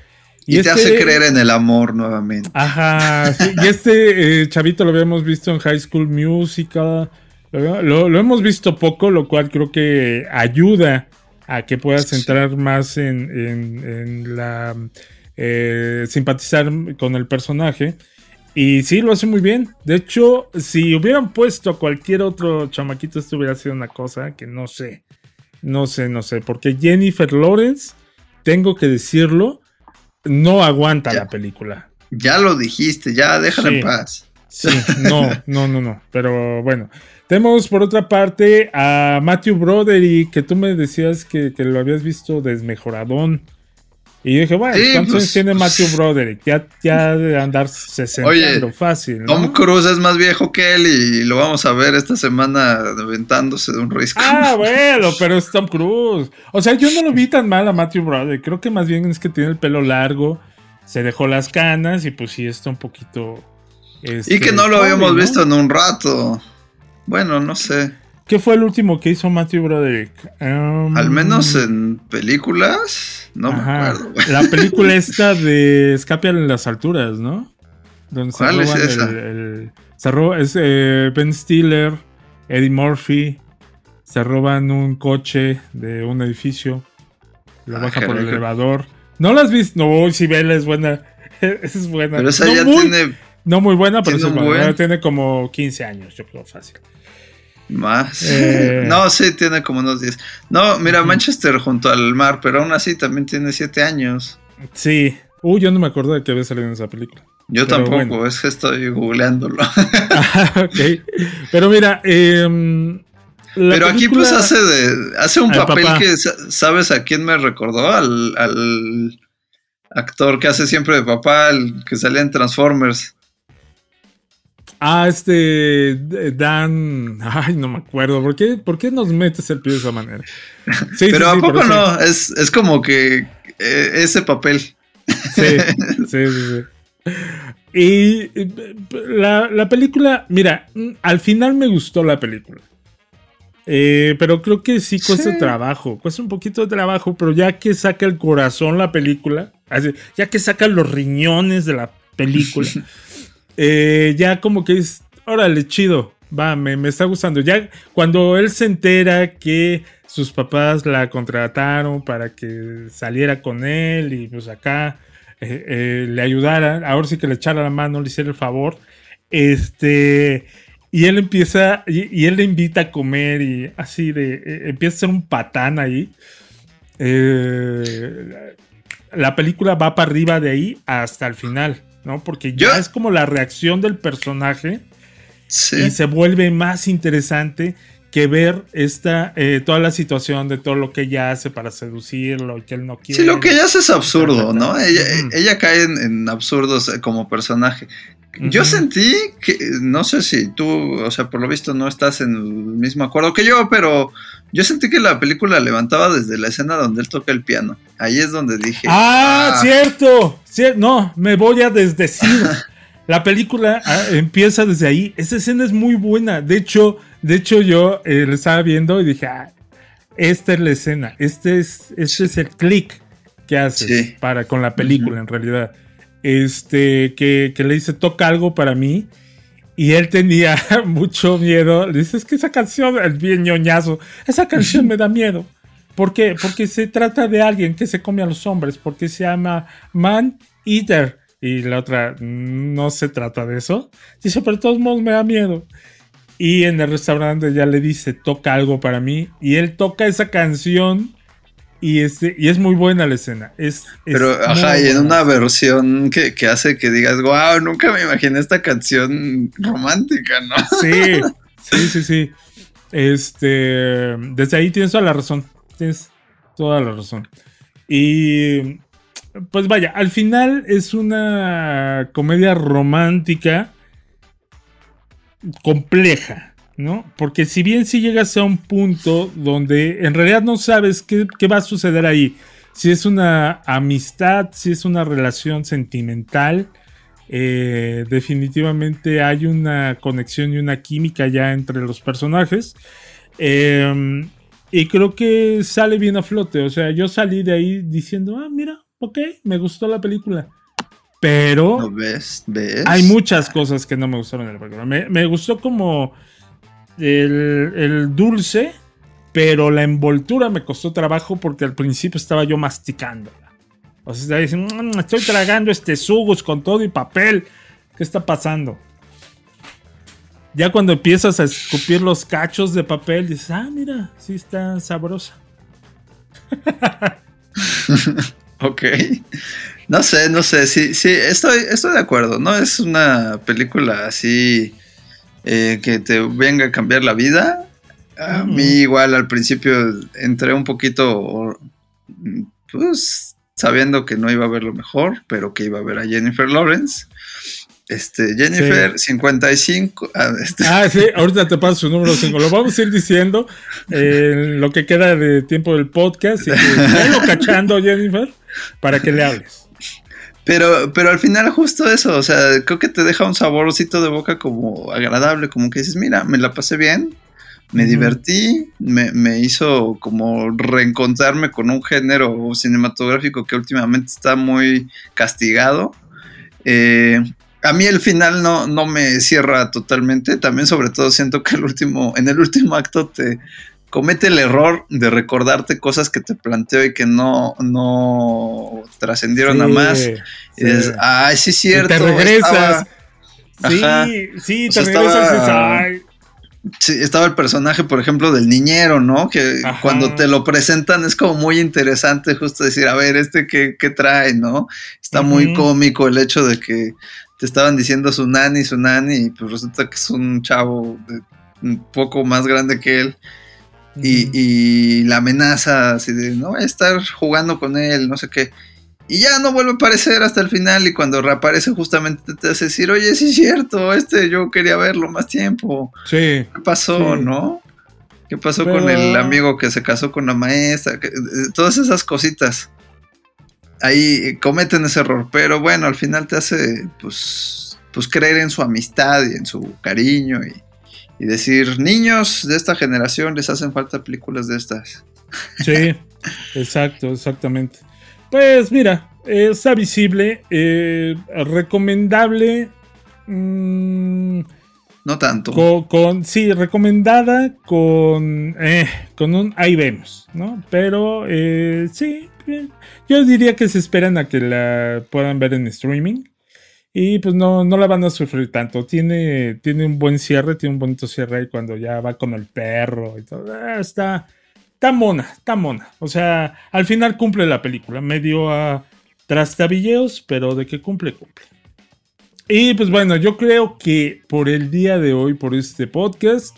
y, te hace este- creer en el amor nuevamente. Ajá, sí, y este eh, chavito lo habíamos visto en High School Musical. Lo, lo- lo hemos visto poco, lo cual creo que ayuda a que puedas entrar más en, en- en la. eh, simpatizar con el personaje. Y sí, lo hace muy bien. De hecho, si hubieran puesto a cualquier otro chamaquito, esto hubiera sido una cosa que no sé. No sé, no sé. Porque Jennifer Lawrence, tengo que decirlo, no aguanta la película. Ya lo dijiste, ya déjala Sí. en paz. Sí, no, no, no, no. (laughs) Pero bueno. Tenemos por otra parte a Matthew Broderick, que tú me decías que, que lo habías visto desmejoradón. Y yo dije, bueno, Sí, ¿cuántos pues, años tiene Matthew Broderick? Ya, ya de andar 60 Oye, fácil. ¿no? Tom Cruise es más viejo que él y lo vamos a ver esta semana aventándose de un risco. Ah, bueno, pero es Tom Cruise. O sea, yo no lo vi tan mal a Matthew Broderick. Creo que más bien es que tiene el pelo largo, se dejó las canas y pues sí está un poquito. y que no lo este, habíamos visto en un rato. Bueno, no sé. ¿Qué fue el último que hizo Matthew Broderick? Um, Al menos en películas, no me acuerdo. (laughs) La película esta de Escape en las alturas, ¿no? Donde se ¿Cuál es roban el- esa? el- se roba- es eh, Ben Stiller, Eddie Murphy, se roban un coche de un edificio, lo Ah, baja por el elevador. ¿No la has visto? No, si vela es buena. (laughs) Es buena. Pero esa no ya muy, tiene no muy buena, pero tiene es buena. buen. Tiene como 15 años, yo creo, fácil. Más. Eh. (laughs) No, sí, tiene como unos 10. No, mira, Manchester junto al mar, pero aún así también tiene 7 años. Sí. Uy, yo no me acuerdo de que había salido en esa película. Yo Pero tampoco, bueno. es que estoy googleándolo. (laughs) ok. Pero mira, em, Pero aquí pues hace de hace un papel papá. que sa- sabes a quién me recordó al, al actor que hace siempre de papá, el que salía en Transformers. Ah, este eh, Dan. Ay, no me acuerdo. ¿Por qué, por qué nos metes el pie de esa manera? Sí, Pero sí, a poco no, es, es como que eh, ese papel. Sí, sí, sí, sí. Y la, la película, mira, al final me gustó la película. Eh, pero creo que sí cuesta Sí. trabajo, cuesta un poquito de trabajo, pero ya que saca el corazón la película, así, ya que saca los riñones de la película, (laughs) eh, ya como que es, órale, chido, va, me, me está gustando. Ya cuando él se entera que sus papás la contrataron para que saliera con él y pues acá eh, eh, le ayudara, ahora sí que le echara la mano, le hiciera el favor, este... Y él empieza, y, él le invita a comer y así de, eh, empieza a ser un patán ahí. La película va para arriba de ahí hasta el final, ¿no? Porque ya es como la reacción del personaje y se vuelve más interesante que ver esta, eh, toda la situación de todo lo que ella hace para seducirlo y que él no quiere. Sí, lo que ella hace es absurdo, ¿no? Ella, ella cae en, en absurdos eh, como personaje. Yo sentí que, no sé si tú, o sea, por lo visto no estás en el mismo acuerdo que yo, pero yo sentí que la película levantaba desde la escena donde él toca el piano. Ahí es donde dije. Ah, cierto. Cier- no, me voy a desdecir. (laughs) La película ah, empieza desde ahí. Esa escena es muy buena. De hecho, de hecho yo eh, la estaba viendo y dije, ah, esta es la escena. Este es, este es el click que haces Sí. para con la película en realidad. este, que, que le dice, toca algo para mí. Y él tenía (laughs) mucho miedo. Le dice, es que esa canción es bien ñoñazo. Esa canción me da miedo. ¿Por qué? Porque se trata de alguien que se come a los hombres. Porque se llama Man Eater. Y la otra, no se trata de eso. Dice, pero de todos modos me da miedo. Y en el restaurante ya le dice, toca algo para mí. Y él toca esa canción. Y, este, y es muy buena la escena. Es, Pero, ajá, y en una versión que, que hace que digas, wow, nunca me imaginé esta canción romántica, ¿no? Sí, (laughs) sí, sí, sí. Este, desde ahí tienes toda la razón. Tienes toda la razón. Y pues vaya, al final es una comedia romántica compleja, ¿no? Porque si bien si llegas a un punto donde en realidad no sabes qué, qué va a suceder ahí, si es una amistad, si es una relación sentimental, eh, definitivamente hay una conexión y una química ya entre los personajes. Eh, y creo que sale bien a flote. O sea, yo salí de ahí diciendo, ah, mira, ok, me gustó la película. Pero ¿Lo ves? ¿Ves? hay muchas cosas que no me gustaron de la película. Me, me gustó como el, el dulce, pero la envoltura me costó trabajo porque al principio estaba yo masticándola. O sea, diciendo, "Mm, estoy tragando este sugus con todo y papel. ¿Qué está pasando? Ya cuando empiezas a escupir los cachos de papel, dices, ah, mira, sí está sabrosa. (laughs) Ok. (laughs) No sé, no sé. Sí, sí, estoy, estoy de acuerdo. No es una película así eh, que te venga a cambiar la vida. A mí igual al principio entré un poquito, pues, sabiendo que no iba a ver lo mejor, pero que iba a ver a Jennifer Lawrence. Este, Jennifer, 55. ah, (laughs) este, Ah, sí, ahorita te paso su número 5. Lo vamos a ir diciendo en lo que queda de tiempo del podcast. Y que (laughs) velo cachando, Jennifer, para que le hables. Pero, pero al final justo eso, o sea, creo que te deja un saborcito de boca como agradable, como que dices, mira, me la pasé bien, me divertí, me, me hizo como reencontrarme con un género cinematográfico que últimamente está muy castigado. Eh, a mí el final no, no me cierra totalmente, también sobre todo siento que el último, en el último acto te comete el error de recordarte cosas que te planteó y que no, no trascendieron Sí, a más. sí. Y dices, ay, sí es cierto. Y te regresas. estaba- Sí, sí, O te sea, regresas estaba- "Ay". Sí, estaba el personaje, por ejemplo, del niñero, ¿no? Que Ajá. cuando te lo presentan es como muy interesante justo decir, a ver, este qué, qué trae, ¿no? Está muy cómico el hecho de que te estaban diciendo su nani, su nani, y pues resulta que es un chavo de- un poco más grande que él. Y, y la amenaza así de, no voy a estar jugando con él, no sé qué. Y ya no vuelve a aparecer hasta el final y cuando reaparece justamente te hace decir, oye, sí es cierto, este yo quería verlo más tiempo. Sí. ¿Qué pasó, Sí. no? ¿Qué pasó Pero- con el amigo que se casó con la maestra? Que- eh, Todas esas cositas. Ahí eh, cometen ese error, pero bueno, al final te hace pues, pues creer en su amistad y en su cariño y, y decir, niños de esta generación les hacen falta películas de estas. (laughs) Sí, exacto, exactamente. Pues mira, está visible, eh, recomendable. mm, No tanto. con, con- sí, recomendada con, eh, con un ahí vemos, ¿no? Pero eh, sí, yo diría que se esperan a que la puedan ver en streaming. Y pues no, no la van a sufrir tanto. Tiene, tiene un buen cierre, tiene un bonito cierre ahí cuando ya va con el perro y todo. Ah, está, está mona, está mona. O sea, al final cumple la película. Medio a trastabilleos, pero de que cumple, cumple. Y pues bueno, yo creo que por el día de hoy, por este podcast,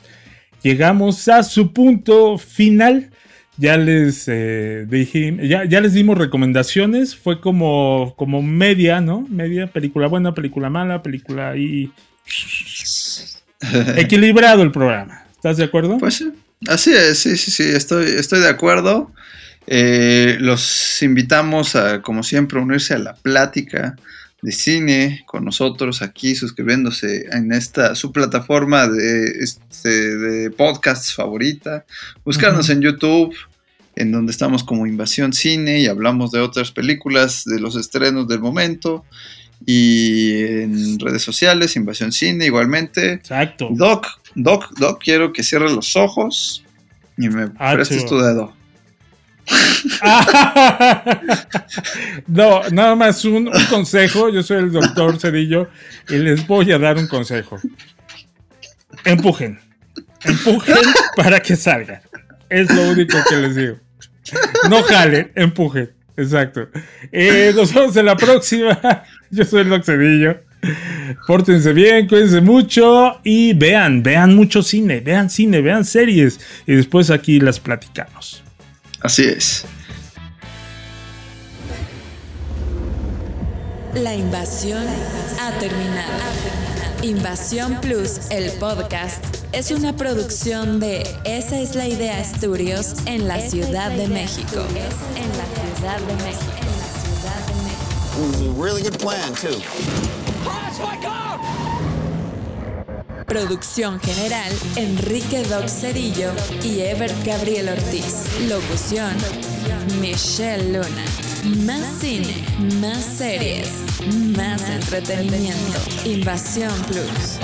llegamos a su punto final. Ya les eh, dije, ya, ya les dimos recomendaciones. Fue como, como media, ¿no? Media película buena, película mala, película ahí. (laughs) Equilibrado el programa. ¿Estás de acuerdo? Pues sí, así es, sí, sí, sí, estoy, estoy de acuerdo. Eh, los invitamos a, como siempre, unirse a la plática de cine con nosotros aquí, suscribiéndose en esta su plataforma de, este, de podcasts favorita. Buscarnos en YouTube, en donde estamos como Invasión Cine y hablamos de otras películas, de los estrenos del momento. Y en redes sociales, Invasión Cine igualmente. Exacto. Doc, Doc, Doc, quiero que cierres los ojos y me Ah, prestes tu dedo. (laughs) no, nada más un, un consejo. Yo soy el doctor Cedillo y les voy a dar un consejo. Empujen. Empujen para que salga. Es lo único que les digo. No jalen, empujen. Exacto. Eh, nos vemos en la próxima. (laughs) Yo soy Cedillo. Pórtense bien, cuídense mucho y vean, vean mucho cine, vean cine, vean series y después aquí las platicamos. Así es. La invasión ha terminado. Invasión Plus, el podcast, es una producción de Esa es la idea Studios en la Ciudad de México. En la Ciudad de México. It was a really good plan, too. Producción general, Enrique Doc Cedillo y Ebert Gabriel Ortiz. Locución, Michelle Luna. Más cine, más series, más entretenimiento. Invasión Plus.